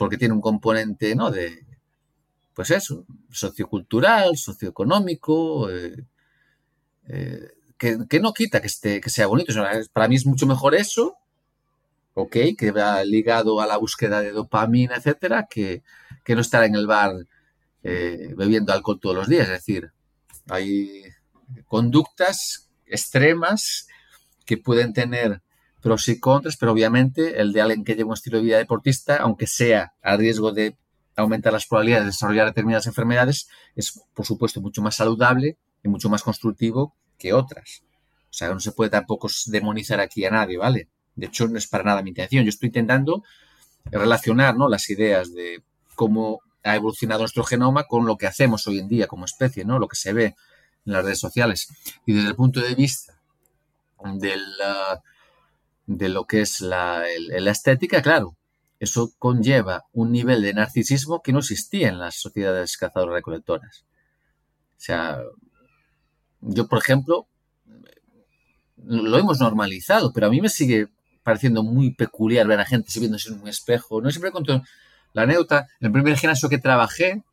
porque tiene un componente, ¿no? De, pues eso, sociocultural, socioeconómico, eh, eh, que, no quita que, esté, que sea bonito. para mí es mucho mejor eso, ¿ok? Que va ligado a la búsqueda de dopamina, etcétera, que, que no estar en el bar eh, bebiendo alcohol todos los días. Es decir, hay conductas extremas que pueden tener pros y contras, pero obviamente el de alguien que lleva un estilo de vida deportista, aunque sea a riesgo de aumentar las probabilidades de desarrollar determinadas enfermedades, es por supuesto mucho más saludable y mucho más constructivo que otras. O sea, no se puede tampoco demonizar aquí a nadie, ¿vale? De hecho, no es para nada mi intención. Yo estoy intentando relacionar ¿no? las ideas de cómo ha evolucionado nuestro genoma con lo que hacemos hoy en día como especie, ¿no? Lo que se ve en las redes sociales. Y desde el punto de vista de lo que es la, la estética, claro, eso conlleva un nivel de narcisismo que no existía en las sociedades cazadoras-recolectoras. O sea, yo, por ejemplo, lo hemos normalizado, pero a mí me sigue pareciendo muy peculiar ver a gente viéndose en un espejo. No siempre cuento la anécdota. En el primer gimnasio que trabajé,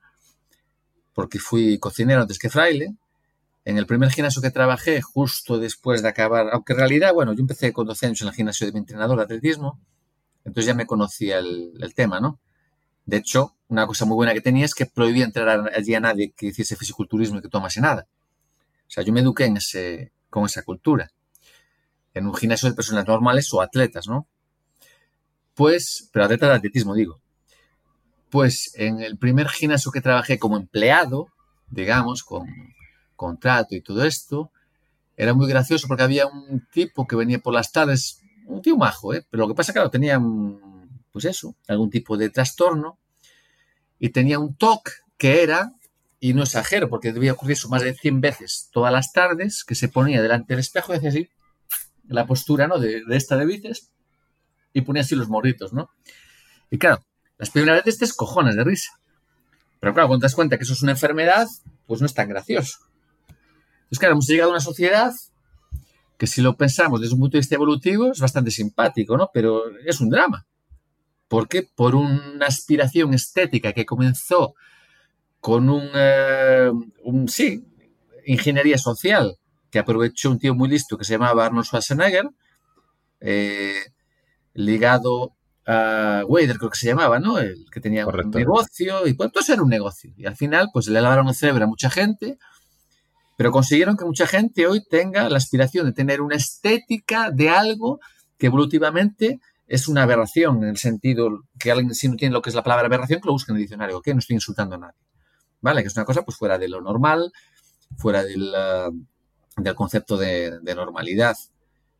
porque fui cocinero antes que fraile, en el primer gimnasio que trabajé, justo después de acabar, aunque en realidad, bueno, yo empecé con 12 años en el gimnasio de mi entrenador de atletismo, entonces ya me conocía el, tema, ¿no? De hecho, una cosa muy buena que tenía es que prohibía entrar allí a nadie que hiciese fisiculturismo y que tomase nada. O sea, yo me eduqué en ese, con esa cultura. En un gimnasio de personas normales o atletas, ¿no? Pues, pero atletas de atletismo, digo. Pues en el primer gimnasio que trabajé como empleado, digamos, con contrato y todo esto, era muy gracioso porque había un tipo que venía por las tardes un tío majo, ¿eh? Pero lo que pasa, claro, tenía, pues eso, algún tipo de trastorno y tenía un TOC que era, y no exagero, porque debía ocurrir eso más de 100 veces todas las tardes, que se ponía delante del espejo y hacía así, la postura, ¿no? De, esta de bíceps y ponía así los morritos, ¿no? Y claro, las primeras veces te escojones de risa. Pero claro, cuando te das cuenta que eso es una enfermedad, pues no es tan gracioso. Entonces, claro, hemos llegado a una sociedad que si lo pensamos desde un punto de vista evolutivo es bastante simpático, ¿no? Pero es un drama. ¿Por qué? Por una aspiración estética que comenzó con un, eh, sí, ingeniería social que aprovechó un tío muy listo que se llamaba Arnold Schwarzenegger, eh, ligado a Wader, creo que se llamaba, ¿no? El que tenía un negocio y pues, todo era un negocio. Y al final, pues le lavaron el cerebro a mucha gente pero consiguieron que mucha gente hoy tenga la aspiración de tener una estética de algo que evolutivamente es una aberración, en el sentido que alguien si no tiene lo que es la palabra aberración, que lo busque en el diccionario, ¿ok? No estoy insultando a nadie. ¿Vale? Que es una cosa pues fuera de lo normal, fuera del, ah, del concepto de, de, normalidad.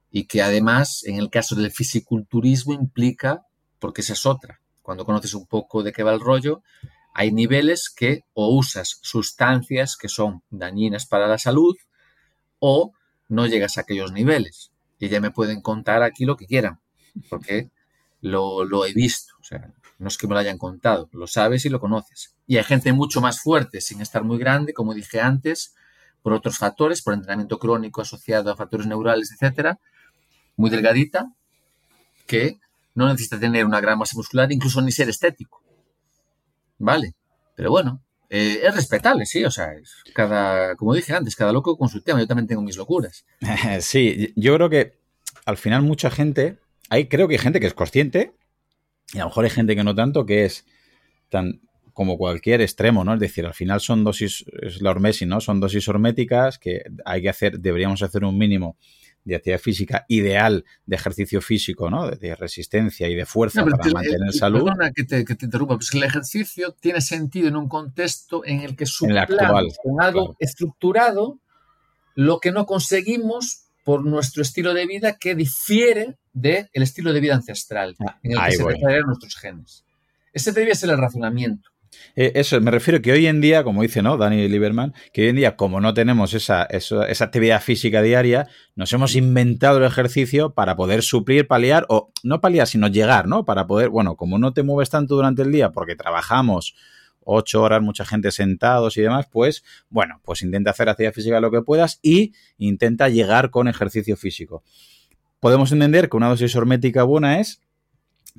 Y que además, en el caso del fisiculturismo, implica, porque esa es otra, cuando conoces un poco de qué va el rollo, hay niveles que o usas sustancias que son dañinas para la salud o no llegas a aquellos niveles. Y ya me pueden contar aquí lo que quieran, porque lo, he visto. O sea, no es que me lo hayan contado, lo sabes y lo conoces. Y hay gente mucho más fuerte, sin estar muy grande, como dije antes, por otros factores, por entrenamiento crónico asociado a factores neurales, etcétera, muy delgadita, que no necesita tener una gran masa muscular, incluso ni ser estético. Vale, pero bueno, eh, es respetable, sí, o sea, cada, como dije antes, cada loco con su tema, yo también tengo mis locuras. sí, yo creo que al final mucha gente, hay, creo que hay gente que es consciente, y a lo mejor hay gente que no tanto, que es tan como cualquier extremo, ¿no? Es decir, al final son dosis, es la hormesis, ¿no? Son dosis horméticas que hay que hacer, deberíamos hacer un mínimo de actividad física ideal de ejercicio físico, ¿no? De, resistencia y de fuerza para mantener salud. Perdona que te, que te interrumpa, pues el ejercicio tiene sentido en un contexto en el que suplamos con algo estructurado lo que no conseguimos por nuestro estilo de vida que difiere del estilo de vida ancestral Ah, en el que se nuestros genes. Ese debe ser el razonamiento. Eh, Eso, me refiero que hoy en día, como dice ¿no? Dani Lieberman, que hoy en día, como no tenemos esa, eso- esa actividad física diaria, nos hemos inventado el ejercicio para poder suplir, paliar, o no paliar, sino llegar, ¿no? Para poder, bueno, como no te mueves tanto durante el día porque trabajamos ocho horas, mucha gente sentados y demás, pues, bueno, pues intenta hacer actividad física lo que puedas y intenta llegar con ejercicio físico. Podemos entender que una dosis hormética buena es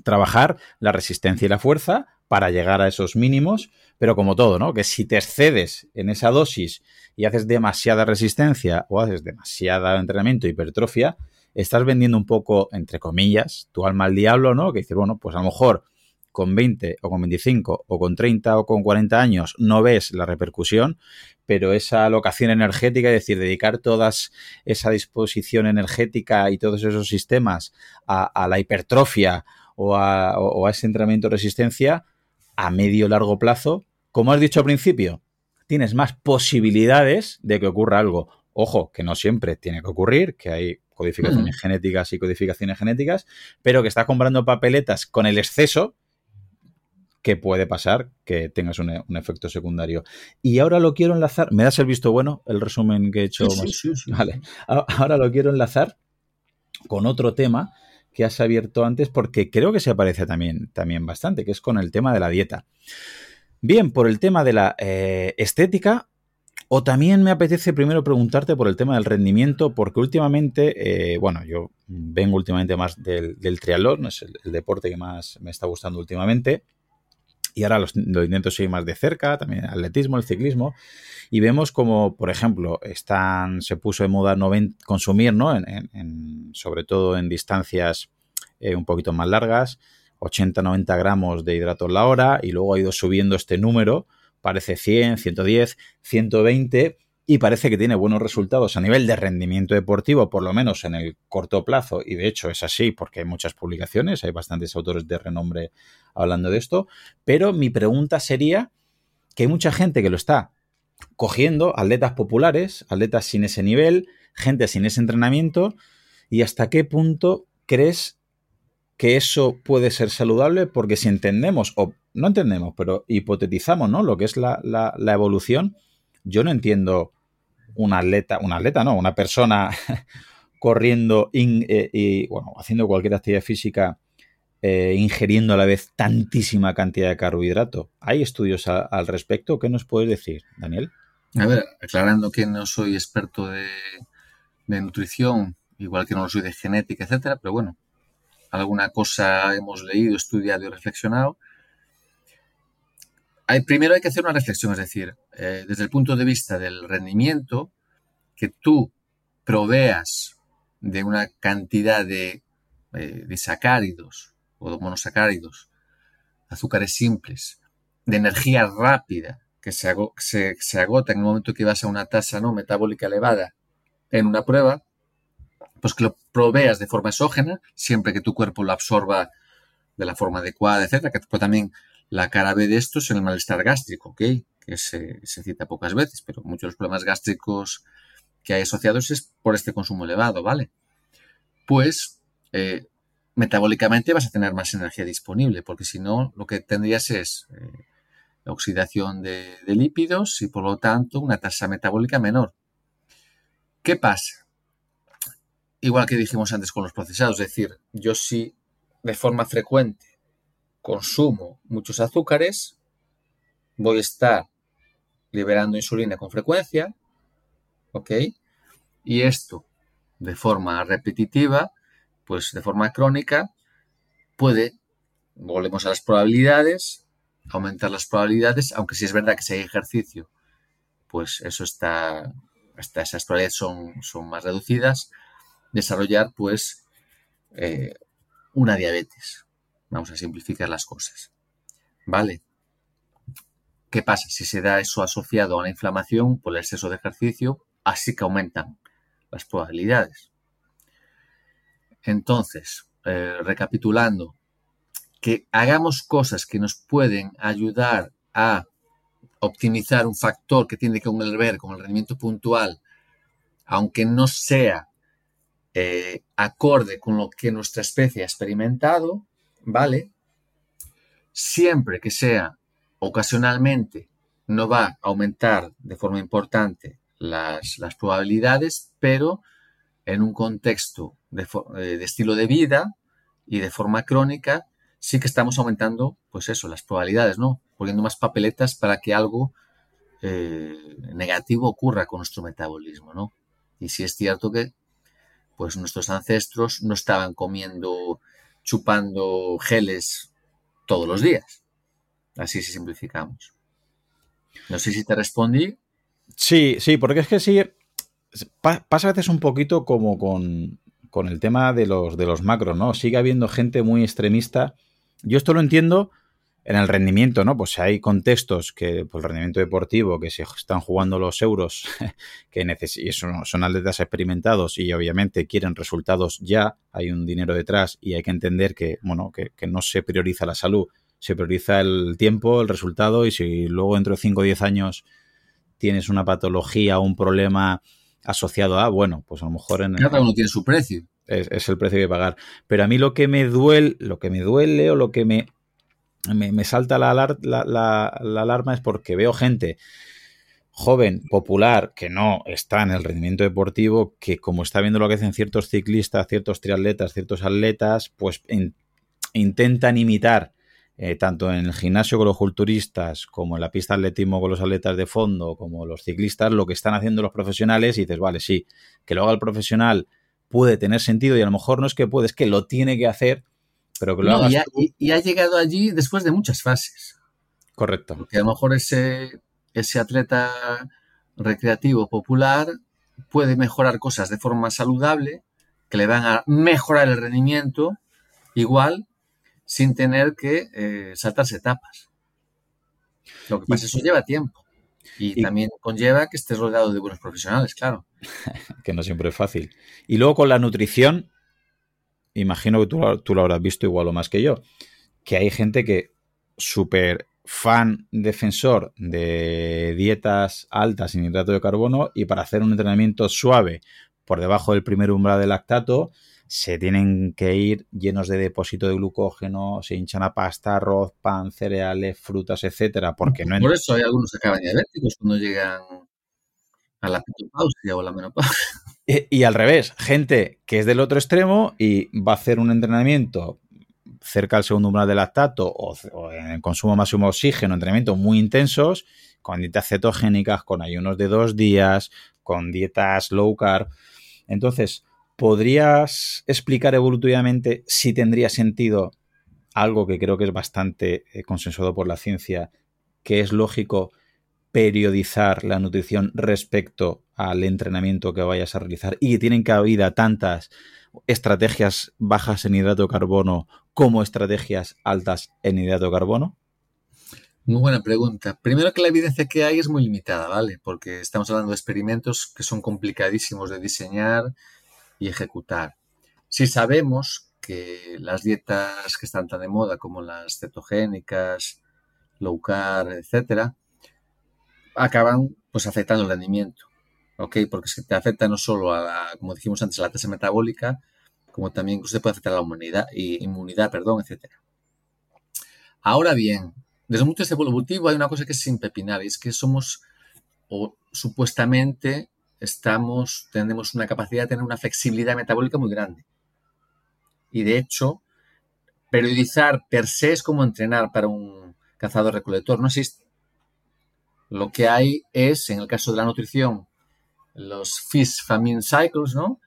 trabajar la resistencia y la fuerza para llegar a esos mínimos, pero como todo, ¿no? Que si te excedes en esa dosis y haces demasiada resistencia o haces demasiado entrenamiento, hipertrofia, estás vendiendo un poco, entre comillas, tu alma al diablo, ¿no? Que dices, bueno, pues a lo mejor con 20 o con 25 o con 30 o con 40 años no ves la repercusión, pero esa alocación energética, es decir, dedicar toda esa disposición energética y todos esos sistemas a, la hipertrofia o a, o a ese entrenamiento resistencia, a medio largo plazo, como has dicho al principio, tienes más posibilidades de que ocurra algo. Ojo, que no siempre tiene que ocurrir, que hay codificaciones Mm. genéticas y codificaciones genéticas, pero que estás comprando papeletas con el exceso que puede pasar que tengas un, un efecto secundario. Y ahora lo quiero enlazar. ¿Me das el visto bueno, el resumen que he hecho? Sí, más? sí, sí, sí. Vale. Ahora lo quiero enlazar con otro tema que has abierto antes porque creo que se aparece también, también bastante, que es con el tema de la dieta. Bien, por el tema de la eh, estética, o también me apetece primero preguntarte por el tema del rendimiento, porque últimamente, eh, bueno, yo vengo últimamente más del, del triatlón, es el, el deporte que más me está gustando últimamente, y ahora los- lo intento seguir más de cerca, también el atletismo, el ciclismo, y vemos como, por ejemplo, están, se puso de moda consumir, ¿no? Sobre todo en distancias eh, un poquito más largas, 80-90 gramos de hidratos la hora, y luego ha ido subiendo este número, parece 100, 110, 120, y parece que tiene buenos resultados a nivel de rendimiento deportivo, por lo menos en el corto plazo, y de hecho es así porque hay muchas publicaciones, hay bastantes autores de renombre hablando de esto, pero mi pregunta sería que hay mucha gente que lo está cogiendo, atletas populares, atletas sin ese nivel, gente sin ese entrenamiento, y hasta qué punto crees que eso puede ser saludable, porque si entendemos, o no entendemos, pero hipotetizamos, ¿no? Lo que es la, la- la evolución, yo no entiendo un atleta, un atleta, no, una persona corriendo eh, y, bueno, haciendo cualquier actividad física, eh, ingiriendo a la vez tantísima cantidad de carbohidrato. ¿Hay estudios al respecto? ¿Qué nos puedes decir, Daniel? A ver, aclarando que no soy experto de, de nutrición, igual que no lo soy de genética, etcétera, pero bueno, alguna cosa hemos leído, estudiado y reflexionado. Primero hay que hacer una reflexión, es decir, eh, desde el punto de vista del rendimiento, que tú proveas de una cantidad de eh, disacáridos o de monosacáridos, azúcares simples, de energía rápida, que se, se, agota en el momento que vas a una tasa ¿no? metabólica elevada en una prueba, pues que lo proveas de forma exógena, siempre que tu cuerpo lo absorba de la forma adecuada, etcétera, que también la cara B de esto es el malestar gástrico, ¿ok? Que se, cita pocas veces, pero muchos de los problemas gástricos que hay asociados es por este consumo elevado, ¿vale? Pues eh, metabólicamente vas a tener más energía disponible, porque si no, lo que tendrías es eh, oxidación de, de lípidos y por lo tanto una tasa metabólica menor. ¿Qué pasa? Igual que dijimos antes con los procesados, es decir, yo si de forma frecuente consumo muchos azúcares, voy a estar liberando insulina con frecuencia, ¿ok? Y esto de forma repetitiva, pues de forma crónica, puede, volvemos a las probabilidades, aumentar las probabilidades, aunque sí es verdad que si hay ejercicio, pues eso está, hasta esas probabilidades son, son más reducidas, desarrollar pues eh, una diabetes. Vamos a simplificar las cosas. ¿Vale? ¿Qué pasa? Si se da eso asociado a una inflamación por el exceso de ejercicio, así que aumentan las probabilidades. Entonces, eh, recapitulando, que hagamos cosas que nos pueden ayudar a optimizar un factor que tiene que ver con el rendimiento puntual, aunque no sea eh, acorde con lo que nuestra especie ha experimentado, ¿vale? Siempre que sea ocasionalmente, no va a aumentar de forma importante las, probabilidades, pero en un contexto de, eh, de, estilo de vida y de forma crónica, sí que estamos aumentando, pues eso, las probabilidades, ¿no? Poniendo más papeletas para que algo eh, negativo ocurra con nuestro metabolismo, ¿no? Y si es cierto que, pues nuestros ancestros no estaban comiendo, chupando geles todos los días. Así si simplificamos. No sé si te respondí. Sí, sí, porque es que sí, pasa a veces un poquito como con, con el tema de los, de los macros, ¿no? Sigue habiendo gente muy extremista. Yo esto lo entiendo en el rendimiento, ¿no? Pues hay contextos que, pues el rendimiento deportivo, que se están jugando los euros, que necesitan, son atletas experimentados y obviamente quieren resultados ya, hay un dinero detrás y hay que entender que, bueno, que, que no se prioriza la salud, se prioriza el tiempo, el resultado y si luego dentro de 5 o 10 años tienes una patología o un problema asociado a, bueno, pues a lo mejor en... Cada uno tiene su precio. Es, el precio que pagar. Pero a mí lo que me duele, lo que me duele o lo que me me, salta la, alarma es porque veo gente joven, popular, que no está en el rendimiento deportivo, que como está viendo lo que hacen ciertos ciclistas, ciertos triatletas, ciertos atletas, pues intentan imitar eh, tanto en el gimnasio con los culturistas, como en la pista de atletismo con los atletas de fondo, como los ciclistas, lo que están haciendo los profesionales y dices, vale, sí, que lo haga el profesional puede tener sentido y a lo mejor no es que puede, es que lo tiene que hacer pero que lo y, ha, llegado allí después de muchas fases. Correcto. Porque a lo mejor ese, ese atleta recreativo popular puede mejorar cosas de forma saludable que le van a mejorar el rendimiento igual sin tener que eh, saltarse etapas. Lo que pasa es que eso lleva tiempo. Y, también conlleva que estés rodeado de buenos profesionales, claro. que no siempre es fácil. Y luego con la nutrición, imagino que tú, lo habrás visto igual o más que yo, que hay gente que súper fan defensor de dietas altas en hidrato de carbono y para hacer un entrenamiento suave por debajo del primer umbral de lactato se tienen que ir llenos de depósito de glucógeno, se hinchan a pasta, arroz, pan, cereales, frutas, etcétera, porque no Por eso hay algunos que acaban diabéticos cuando llegan a la menopausia o la menopausia. Y, al revés, gente que es del otro extremo y va a hacer un entrenamiento cerca del segundo umbral de lactato o, en consumo máximo de oxígeno, entrenamientos muy intensos, con dietas cetogénicas, con ayunos de dos días, con dietas low carb. Entonces, ¿podrías explicar evolutivamente si tendría sentido algo que creo que es bastante eh, consensuado por la ciencia, que es lógico periodizar la nutrición respecto al entrenamiento que vayas a realizar y que tienen cabida tantas estrategias bajas en hidrato de carbono como estrategias altas en hidrato de carbono? Muy buena pregunta. Primero que la evidencia que hay es muy limitada, ¿vale? Porque estamos hablando de experimentos que son complicadísimos de diseñar y ejecutar. Si sabemos que las dietas que están tan de moda como las cetogénicas, low carb, etcétera, acaban pues afectando el rendimiento. ¿ok? Porque te afecta no solo a, la, como dijimos antes, a la tasa metabólica, como también incluso puede afectar a la inmunidad, inmunidad perdón, etc. Ahora bien, desde un punto de vista evolutivo hay una cosa que es impepinable, y es que somos, o supuestamente estamos, tenemos una capacidad de tener una flexibilidad metabólica muy grande. Y de hecho, periodizar per se es como entrenar para un cazador recolector, no existe. Lo que hay es, en el caso de la nutrición, los Fish Famine Cycles, ¿no?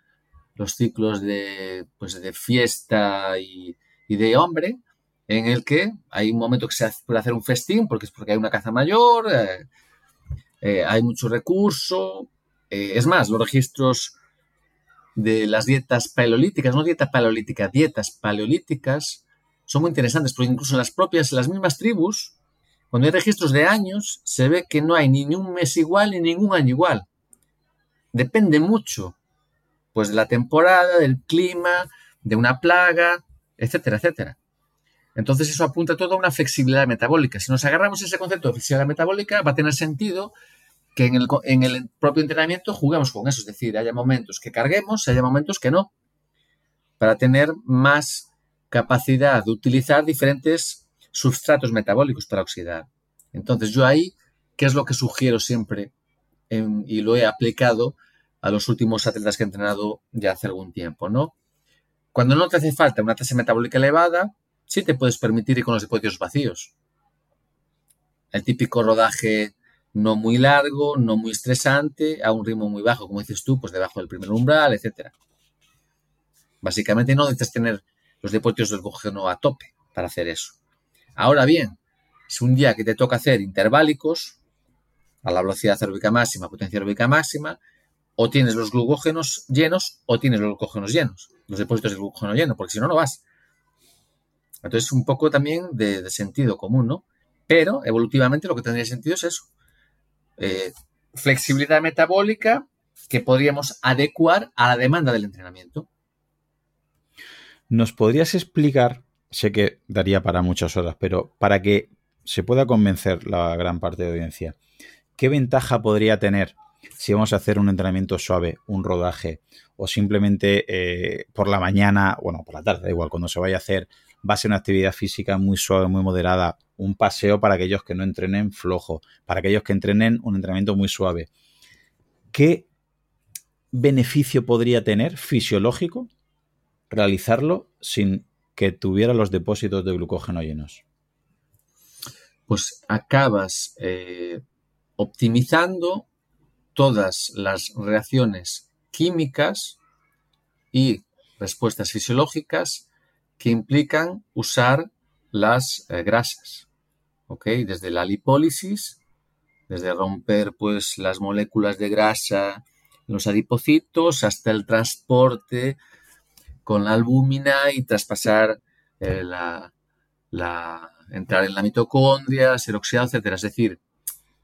Los ciclos de, pues, de fiesta y, de hombre, en el que hay un momento que se puede hacer un festín, porque es porque hay una caza mayor, eh, eh, hay mucho recurso. Eh, es más, los registros de las dietas paleolíticas, no dietas paleolíticas, dietas paleolíticas, son muy interesantes, porque incluso en las propias, en las mismas tribus, cuando hay registros de años, se ve que no hay ni un mes igual ni ningún año igual. Depende mucho, pues, de la temporada, del clima, de una plaga, etcétera, etcétera. Entonces eso apunta todo a una flexibilidad metabólica. Si nos agarramos ese concepto de flexibilidad metabólica, va a tener sentido que en el, propio entrenamiento juguemos con eso. Es decir, haya momentos que carguemos y haya momentos que no. para tener más capacidad de utilizar diferentes sustratos metabólicos para oxidar. Entonces yo ahí, ¿qué es lo que sugiero siempre? y lo he aplicado a los últimos atletas que he entrenado ya hace algún tiempo, ¿no? Cuando no te hace falta una tasa metabólica elevada, sí te puedes permitir ir con los depósitos vacíos. El típico rodaje no muy largo, no muy estresante, a un ritmo muy bajo, como dices tú, pues debajo del primer umbral, etc. Básicamente no necesitas tener los depósitos del glucógeno a tope para hacer eso. Ahora bien, si un día que te toca hacer interválicos, a la velocidad aeróbica máxima, potencia aeróbica máxima, o tienes los glucógenos llenos o tienes los glucógenos llenos, los depósitos de glucógeno lleno, porque si no, no vas. Entonces, un poco también de, sentido común, ¿no? Pero evolutivamente lo que tendría sentido es eso. Eh, flexibilidad metabólica que podríamos adecuar a la demanda del entrenamiento. ¿Nos podrías explicar, sé que daría para muchas horas, pero para que se pueda convencer la gran parte de audiencia, ¿qué ventaja podría tener si vamos a hacer un entrenamiento suave, un rodaje, o simplemente eh, por la mañana, bueno, por la tarde, da igual, cuando se vaya a hacer, va a ser una actividad física muy suave, muy moderada, un paseo para aquellos que no entrenen flojo, para aquellos que entrenen un entrenamiento muy suave. ¿Qué beneficio podría tener fisiológico realizarlo sin que tuviera los depósitos de glucógeno llenos? Pues acabas eh, optimizando todas las reacciones químicas y respuestas fisiológicas que implican usar las eh, grasas. ¿Ok? Desde la lipólisis, desde romper pues las moléculas de grasa los adipocitos hasta el transporte con la albúmina y traspasar eh, la, entrar en la mitocondria, ser oxidado, etc. Es decir,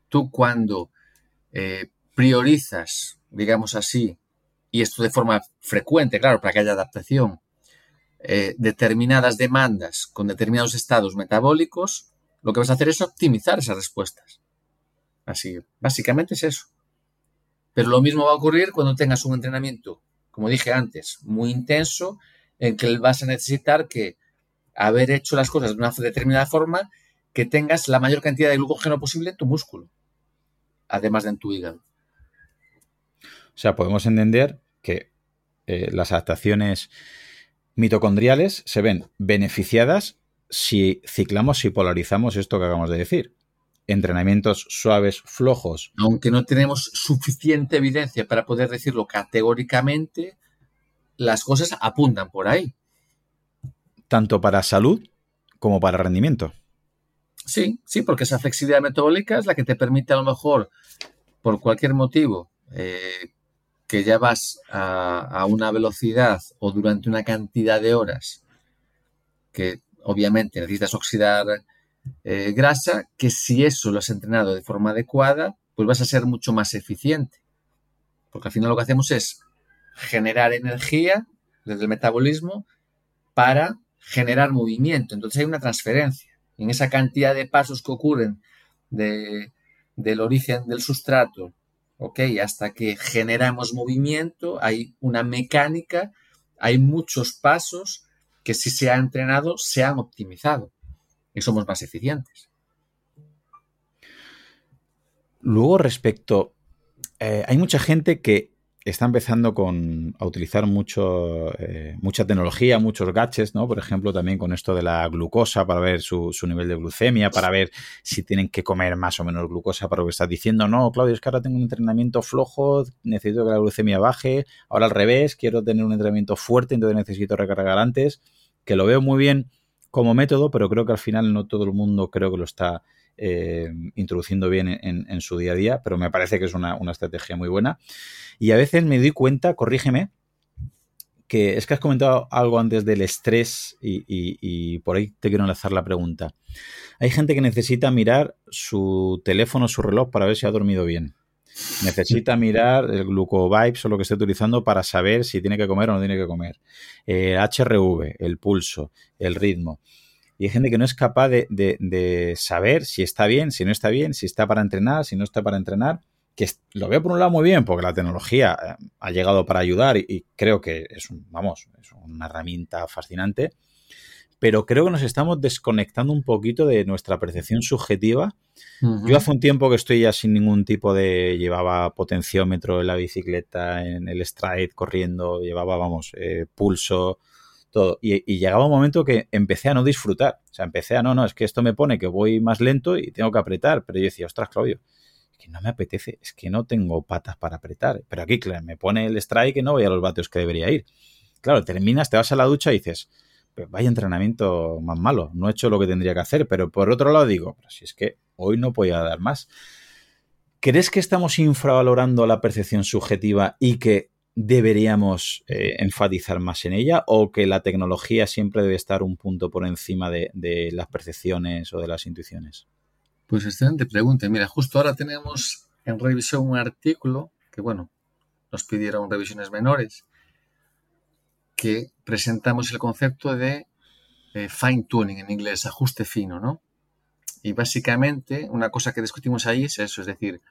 tú cuando eh, priorizas, digamos así, y esto de forma frecuente, claro, para que haya adaptación, eh, determinadas demandas con determinados estados metabólicos, lo que vas a hacer es optimizar esas respuestas. Así, básicamente es eso. Pero lo mismo va a ocurrir cuando tengas un entrenamiento, como dije antes, muy intenso, en que vas a necesitar que haber hecho las cosas de una determinada forma, que tengas la mayor cantidad de glucógeno posible en tu músculo, además de en tu hígado. O sea, podemos entender que eh, las adaptaciones mitocondriales se ven beneficiadas si ciclamos, y polarizamos esto que acabamos de decir. Entrenamientos suaves, flojos. Aunque no tenemos suficiente evidencia para poder decirlo categóricamente, las cosas apuntan por ahí. Tanto para salud como para rendimiento. Sí, sí, porque esa flexibilidad metabólica es la que te permite a lo mejor, por cualquier motivo, eh, que ya vas a, una velocidad o durante una cantidad de horas que obviamente necesitas oxidar eh, grasa, que si eso lo has entrenado de forma adecuada, pues vas a ser mucho más eficiente. Porque al final lo que hacemos es generar energía desde el metabolismo para generar movimiento. Entonces hay una transferencia. En esa cantidad de pasos que ocurren del origen del sustrato ¿ok? Hasta que generamos movimiento, hay una mecánica, hay muchos pasos que si se ha entrenado se han optimizado y somos más eficientes. Luego respecto, eh, hay mucha gente que está empezando con, a utilizar mucho, eh, mucha tecnología, muchos gadgets, ¿no? Por ejemplo, también con esto de la glucosa para ver su, nivel de glucemia, para ver si tienen que comer más o menos glucosa para lo que estás diciendo. No, Claudio, es que ahora tengo un entrenamiento flojo, necesito que la glucemia baje. Ahora al revés, quiero tener un entrenamiento fuerte, entonces necesito recargar antes. Que lo veo muy bien como método, pero creo que al final no todo el mundo creo que lo está eh, introduciendo bien en, su día a día, pero me parece que es una, estrategia muy buena. Y a veces me doy cuenta, corrígeme, que es que has comentado algo antes del estrés y, por ahí te quiero enlazar la pregunta. Hay gente que necesita mirar su teléfono, su reloj para ver si ha dormido bien. Necesita mirar el glucovibes o lo que esté utilizando para saber si tiene que comer o no tiene que comer. HRV, el pulso, el ritmo. Y hay gente que no es capaz de, saber si está bien, si no está bien, si está para entrenar, si no está para entrenar. que lo veo por un lado muy bien, porque la tecnología eh, ha llegado para ayudar y, creo que es, un, vamos, es una herramienta fascinante, pero creo que nos estamos desconectando un poquito de nuestra percepción subjetiva. Yo hace un tiempo que estoy ya sin ningún tipo de... llevaba potenciómetro en la bicicleta, en el stride corriendo, llevaba, vamos, eh, pulso, todo. Y, llegaba un momento que empecé a no disfrutar. O sea, empecé a, no, no, es que esto me pone que voy más lento y tengo que apretar. Pero yo decía, ostras, Claudio, es que no me apetece, es que no tengo patas para apretar. Pero aquí, claro, me pone el strike y no voy a los vatios que debería ir. Claro, terminas, te vas a la ducha y dices, pues vaya entrenamiento más malo, no he hecho lo que tendría que hacer. Pero por otro lado digo, si es que hoy no voy a dar más. ¿Crees que estamos infravalorando la percepción subjetiva y que deberíamos eh, enfatizar más en ella o que la tecnología siempre debe estar un punto por encima de, las percepciones o de las intuiciones? Pues excelente pregunta. Mira, justo ahora tenemos en revisión un artículo que, bueno, nos pidieron revisiones menores, que presentamos el concepto de eh, fine tuning en inglés, ajuste fino, ¿no? Y básicamente una cosa que discutimos ahí es eso, es decir,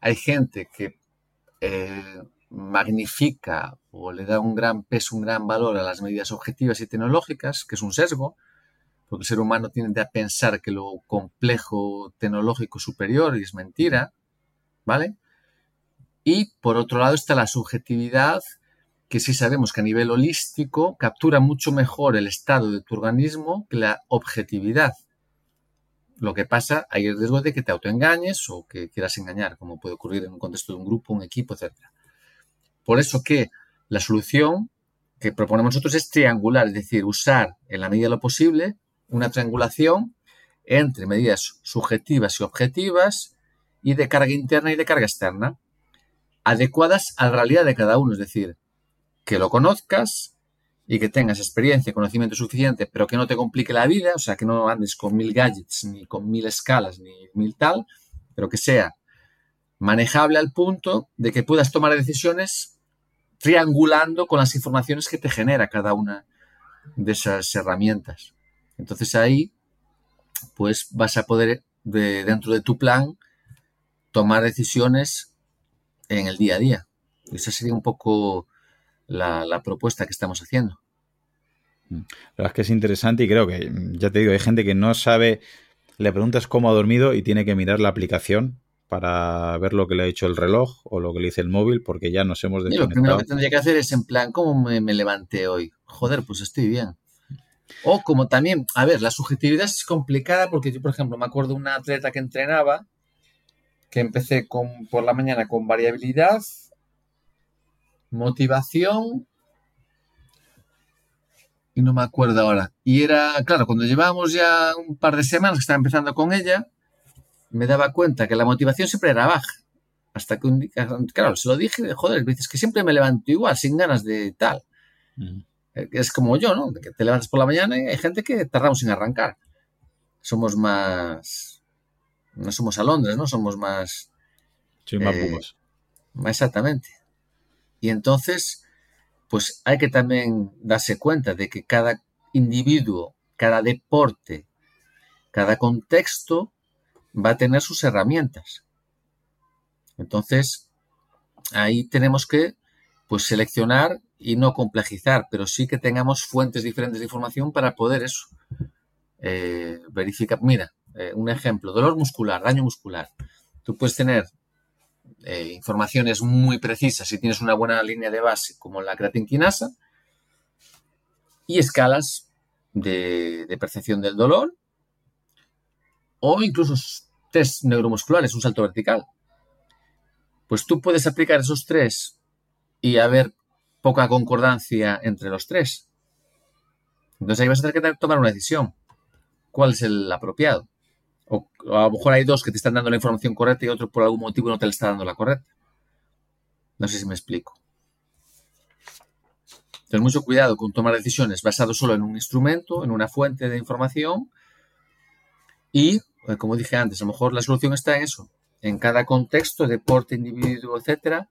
hay gente que eh, magnifica o le da un gran peso, un gran valor a las medidas objetivas y tecnológicas, que es un sesgo, porque el ser humano tiende a pensar que lo complejo tecnológico superior y es mentira, ¿vale? Y por otro lado está la subjetividad, que sí sabemos que a nivel holístico captura mucho mejor el estado de tu organismo que la objetividad. Lo que pasa, hay el riesgo de que te autoengañes o que quieras engañar, como puede ocurrir en un contexto de un grupo, un equipo, etcétera. Por eso que la solución que proponemos nosotros es triangular, es decir, usar en la medida de lo posible una triangulación entre medidas subjetivas y objetivas y de carga interna y de carga externa, adecuadas a la realidad de cada uno, es decir, que lo conozcas y que tengas experiencia y conocimiento suficiente, pero que no te complique la vida, o sea, que no andes con mil gadgets, ni con mil escalas, ni mil tal, pero que sea manejable al punto de que puedas tomar decisiones triangulando con las informaciones que te genera cada una de esas herramientas. Entonces ahí, pues vas a poder, dentro de tu plan, tomar decisiones en el día a día. Esa sería un poco la, la propuesta que estamos haciendo. La verdad es que es interesante y creo que, ya te digo, hay gente que no sabe, le preguntas cómo ha dormido y tiene que mirar la aplicación para ver lo que le ha hecho el reloj o lo que le dice el móvil, porque ya nos hemos desconectado. lo primero que tendría que hacer es en plan, ¿cómo me, me levanté hoy? Joder, pues estoy bien. O como también, a ver, la subjetividad es complicada porque yo, por ejemplo, me acuerdo de una atleta que entrenaba, que empecé con, por la mañana con variabilidad, motivación, y no me acuerdo ahora. Y era, claro, cuando llevábamos ya un par de semanas que estaba empezando con ella, me daba cuenta que la motivación siempre era baja. Hasta que un día, claro, se lo dije, joder, dices que siempre me levanto igual, sin ganas de tal. Eh, es como yo, ¿no? Que te levantas por la mañana y hay gente que tardamos sin arrancar. Somos más. No somos alondres, ¿no? Somos más. Sí, más eh, Exactamente. Y entonces, pues hay que también darse cuenta de que cada individuo, cada deporte, cada contexto va a tener sus herramientas. Entonces, ahí tenemos que pues seleccionar y no complejizar, pero sí que tengamos fuentes diferentes de información para poder eso. Eh, verificar. Mira, eh, un ejemplo, dolor muscular, daño muscular. Tú puedes tener eh, informaciones muy precisas si tienes una buena línea de base como la creatinquinasa y escalas de, de percepción del dolor o incluso test neuromusculares, un salto vertical. Pues tú puedes aplicar esos tres y haber poca concordancia entre los tres. Entonces ahí vas a tener que tomar una decisión. ¿Cuál es el apropiado? O, a lo mejor hay dos que te están dando la información correcta y otro por algún motivo no te la está dando la correcta. No sé si me explico. Ten mucho cuidado con tomar decisiones basadas solo en un instrumento, en una fuente de información y pues, como dije antes, a lo mejor la solución está en eso, en cada contexto, deporte, individuo, etcétera,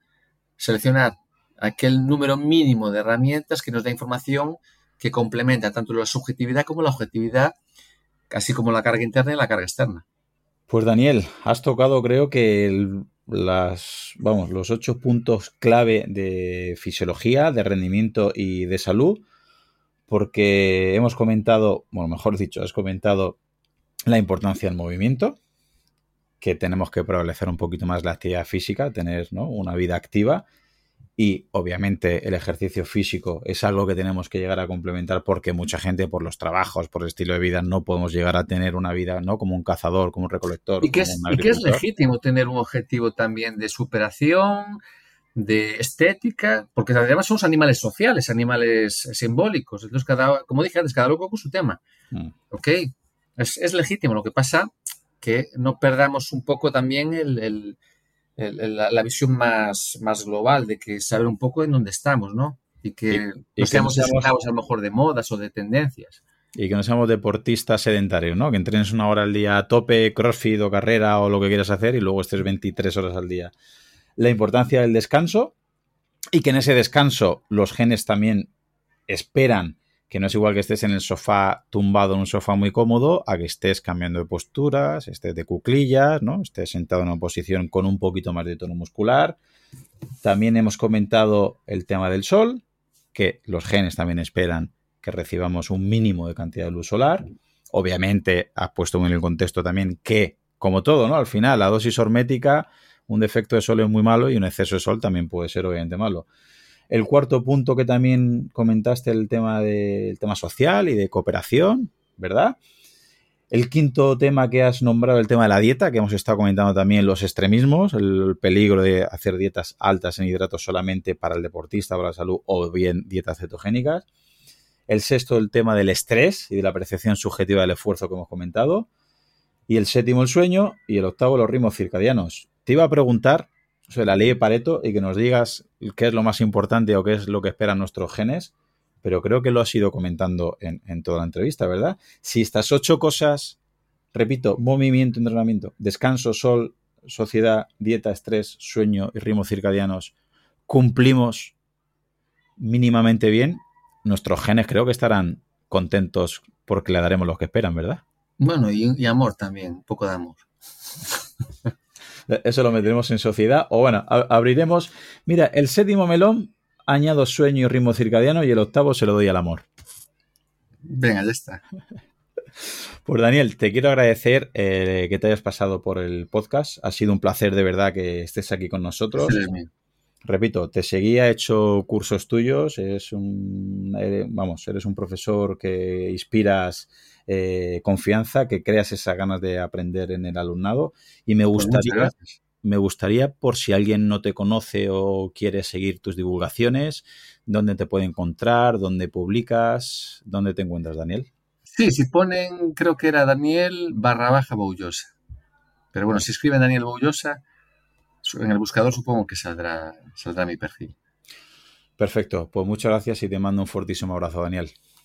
seleccionar aquel número mínimo de herramientas que nos da información que complementa tanto la subjetividad como la objetividad, así como la carga interna y la carga externa. Pues Daniel, has tocado creo que las, vamos, los ocho puntos clave de fisiología, de rendimiento y de salud, porque hemos comentado, bueno, mejor dicho, has comentado la importancia del movimiento, que tenemos que prevalecer un poquito más la actividad física, tener una vida activa y obviamente el ejercicio físico es algo que tenemos que llegar a complementar porque mucha gente por los trabajos, por el estilo de vida, no podemos llegar a tener una vida ¿no? como un cazador, como un recolector. Y que, es, y que es legítimo tener un objetivo también de superación, de estética, porque además somos animales sociales, animales simbólicos. Entonces, cada, como dije antes, cada loco con su tema. Mm. ¿Ok? Es, es, legítimo. Lo que pasa que no perdamos un poco también el la, visión más, más global de que saber un poco en dónde estamos, ¿no? Y que no seamos esclavos a lo mejor de modas o de tendencias. Y que no seamos deportistas sedentarios, ¿no? Que entrenes una hora al día a tope, crossfit o carrera o lo que quieras hacer y luego estés 23 horas al día. La importancia del descanso y que en ese descanso los genes también esperan que no es igual que estés en el sofá tumbado en un sofá muy cómodo a que estés cambiando de posturas, estés de cuclillas, ¿no? Estés sentado en una posición con un poquito más de tono muscular. También hemos comentado el tema del sol, que los genes también esperan que recibamos un mínimo de cantidad de luz solar. Obviamente, has puesto en el contexto también que, como todo, ¿no? Al final, la dosis hormética, un defecto de sol es muy malo y un exceso de sol también puede ser obviamente malo. El cuarto punto que también comentaste, el tema del tema social y de cooperación, ¿verdad? El quinto tema que has nombrado, el tema de la dieta, que hemos estado comentando también los extremismos, el peligro de hacer dietas altas en hidratos solamente para el deportista, para la salud, o bien dietas cetogénicas. El sexto, el tema del estrés y de la percepción subjetiva del esfuerzo que hemos comentado. Y el séptimo, el sueño. Y el octavo, los ritmos circadianos. Te iba a preguntar sobre la ley de Pareto y que nos digas qué es lo más importante o qué es lo que esperan nuestros genes, pero creo que lo has ido comentando en, toda la entrevista, ¿verdad? Si estas ocho cosas, repito, movimiento, entrenamiento, descanso, sol, sociedad, dieta, estrés, sueño y ritmos circadianos, cumplimos mínimamente bien, nuestros genes creo que estarán contentos porque le daremos lo que esperan, ¿verdad? Bueno, y, y amor también, un poco de amor. Eso lo meteremos en sociedad. O bueno, abriremos. Mira, el séptimo melón añado sueño y ritmo circadiano y el octavo se lo doy al amor. Venga, ya está. Pues Daniel, te quiero agradecer eh, que te hayas pasado por el podcast. Ha sido un placer de verdad que estés aquí con nosotros. Repito, te seguía, he hecho cursos tuyos, es un, vamos, eres un profesor que inspiras eh, confianza, que creas esas ganas de aprender en el alumnado. Y me pues gustaría, me gustaría, por si alguien no te conoce o quiere seguir tus divulgaciones, dónde te puede encontrar, dónde publicas, dónde te encuentras, Daniel. Sí, si ponen, creo que era Daniel barra baja Boullosa. Pero bueno, si escriben Daniel Boullosa, en el buscador supongo que saldrá, saldrá mi perfil. Perfecto, pues muchas gracias y te mando un fortísimo abrazo, Daniel.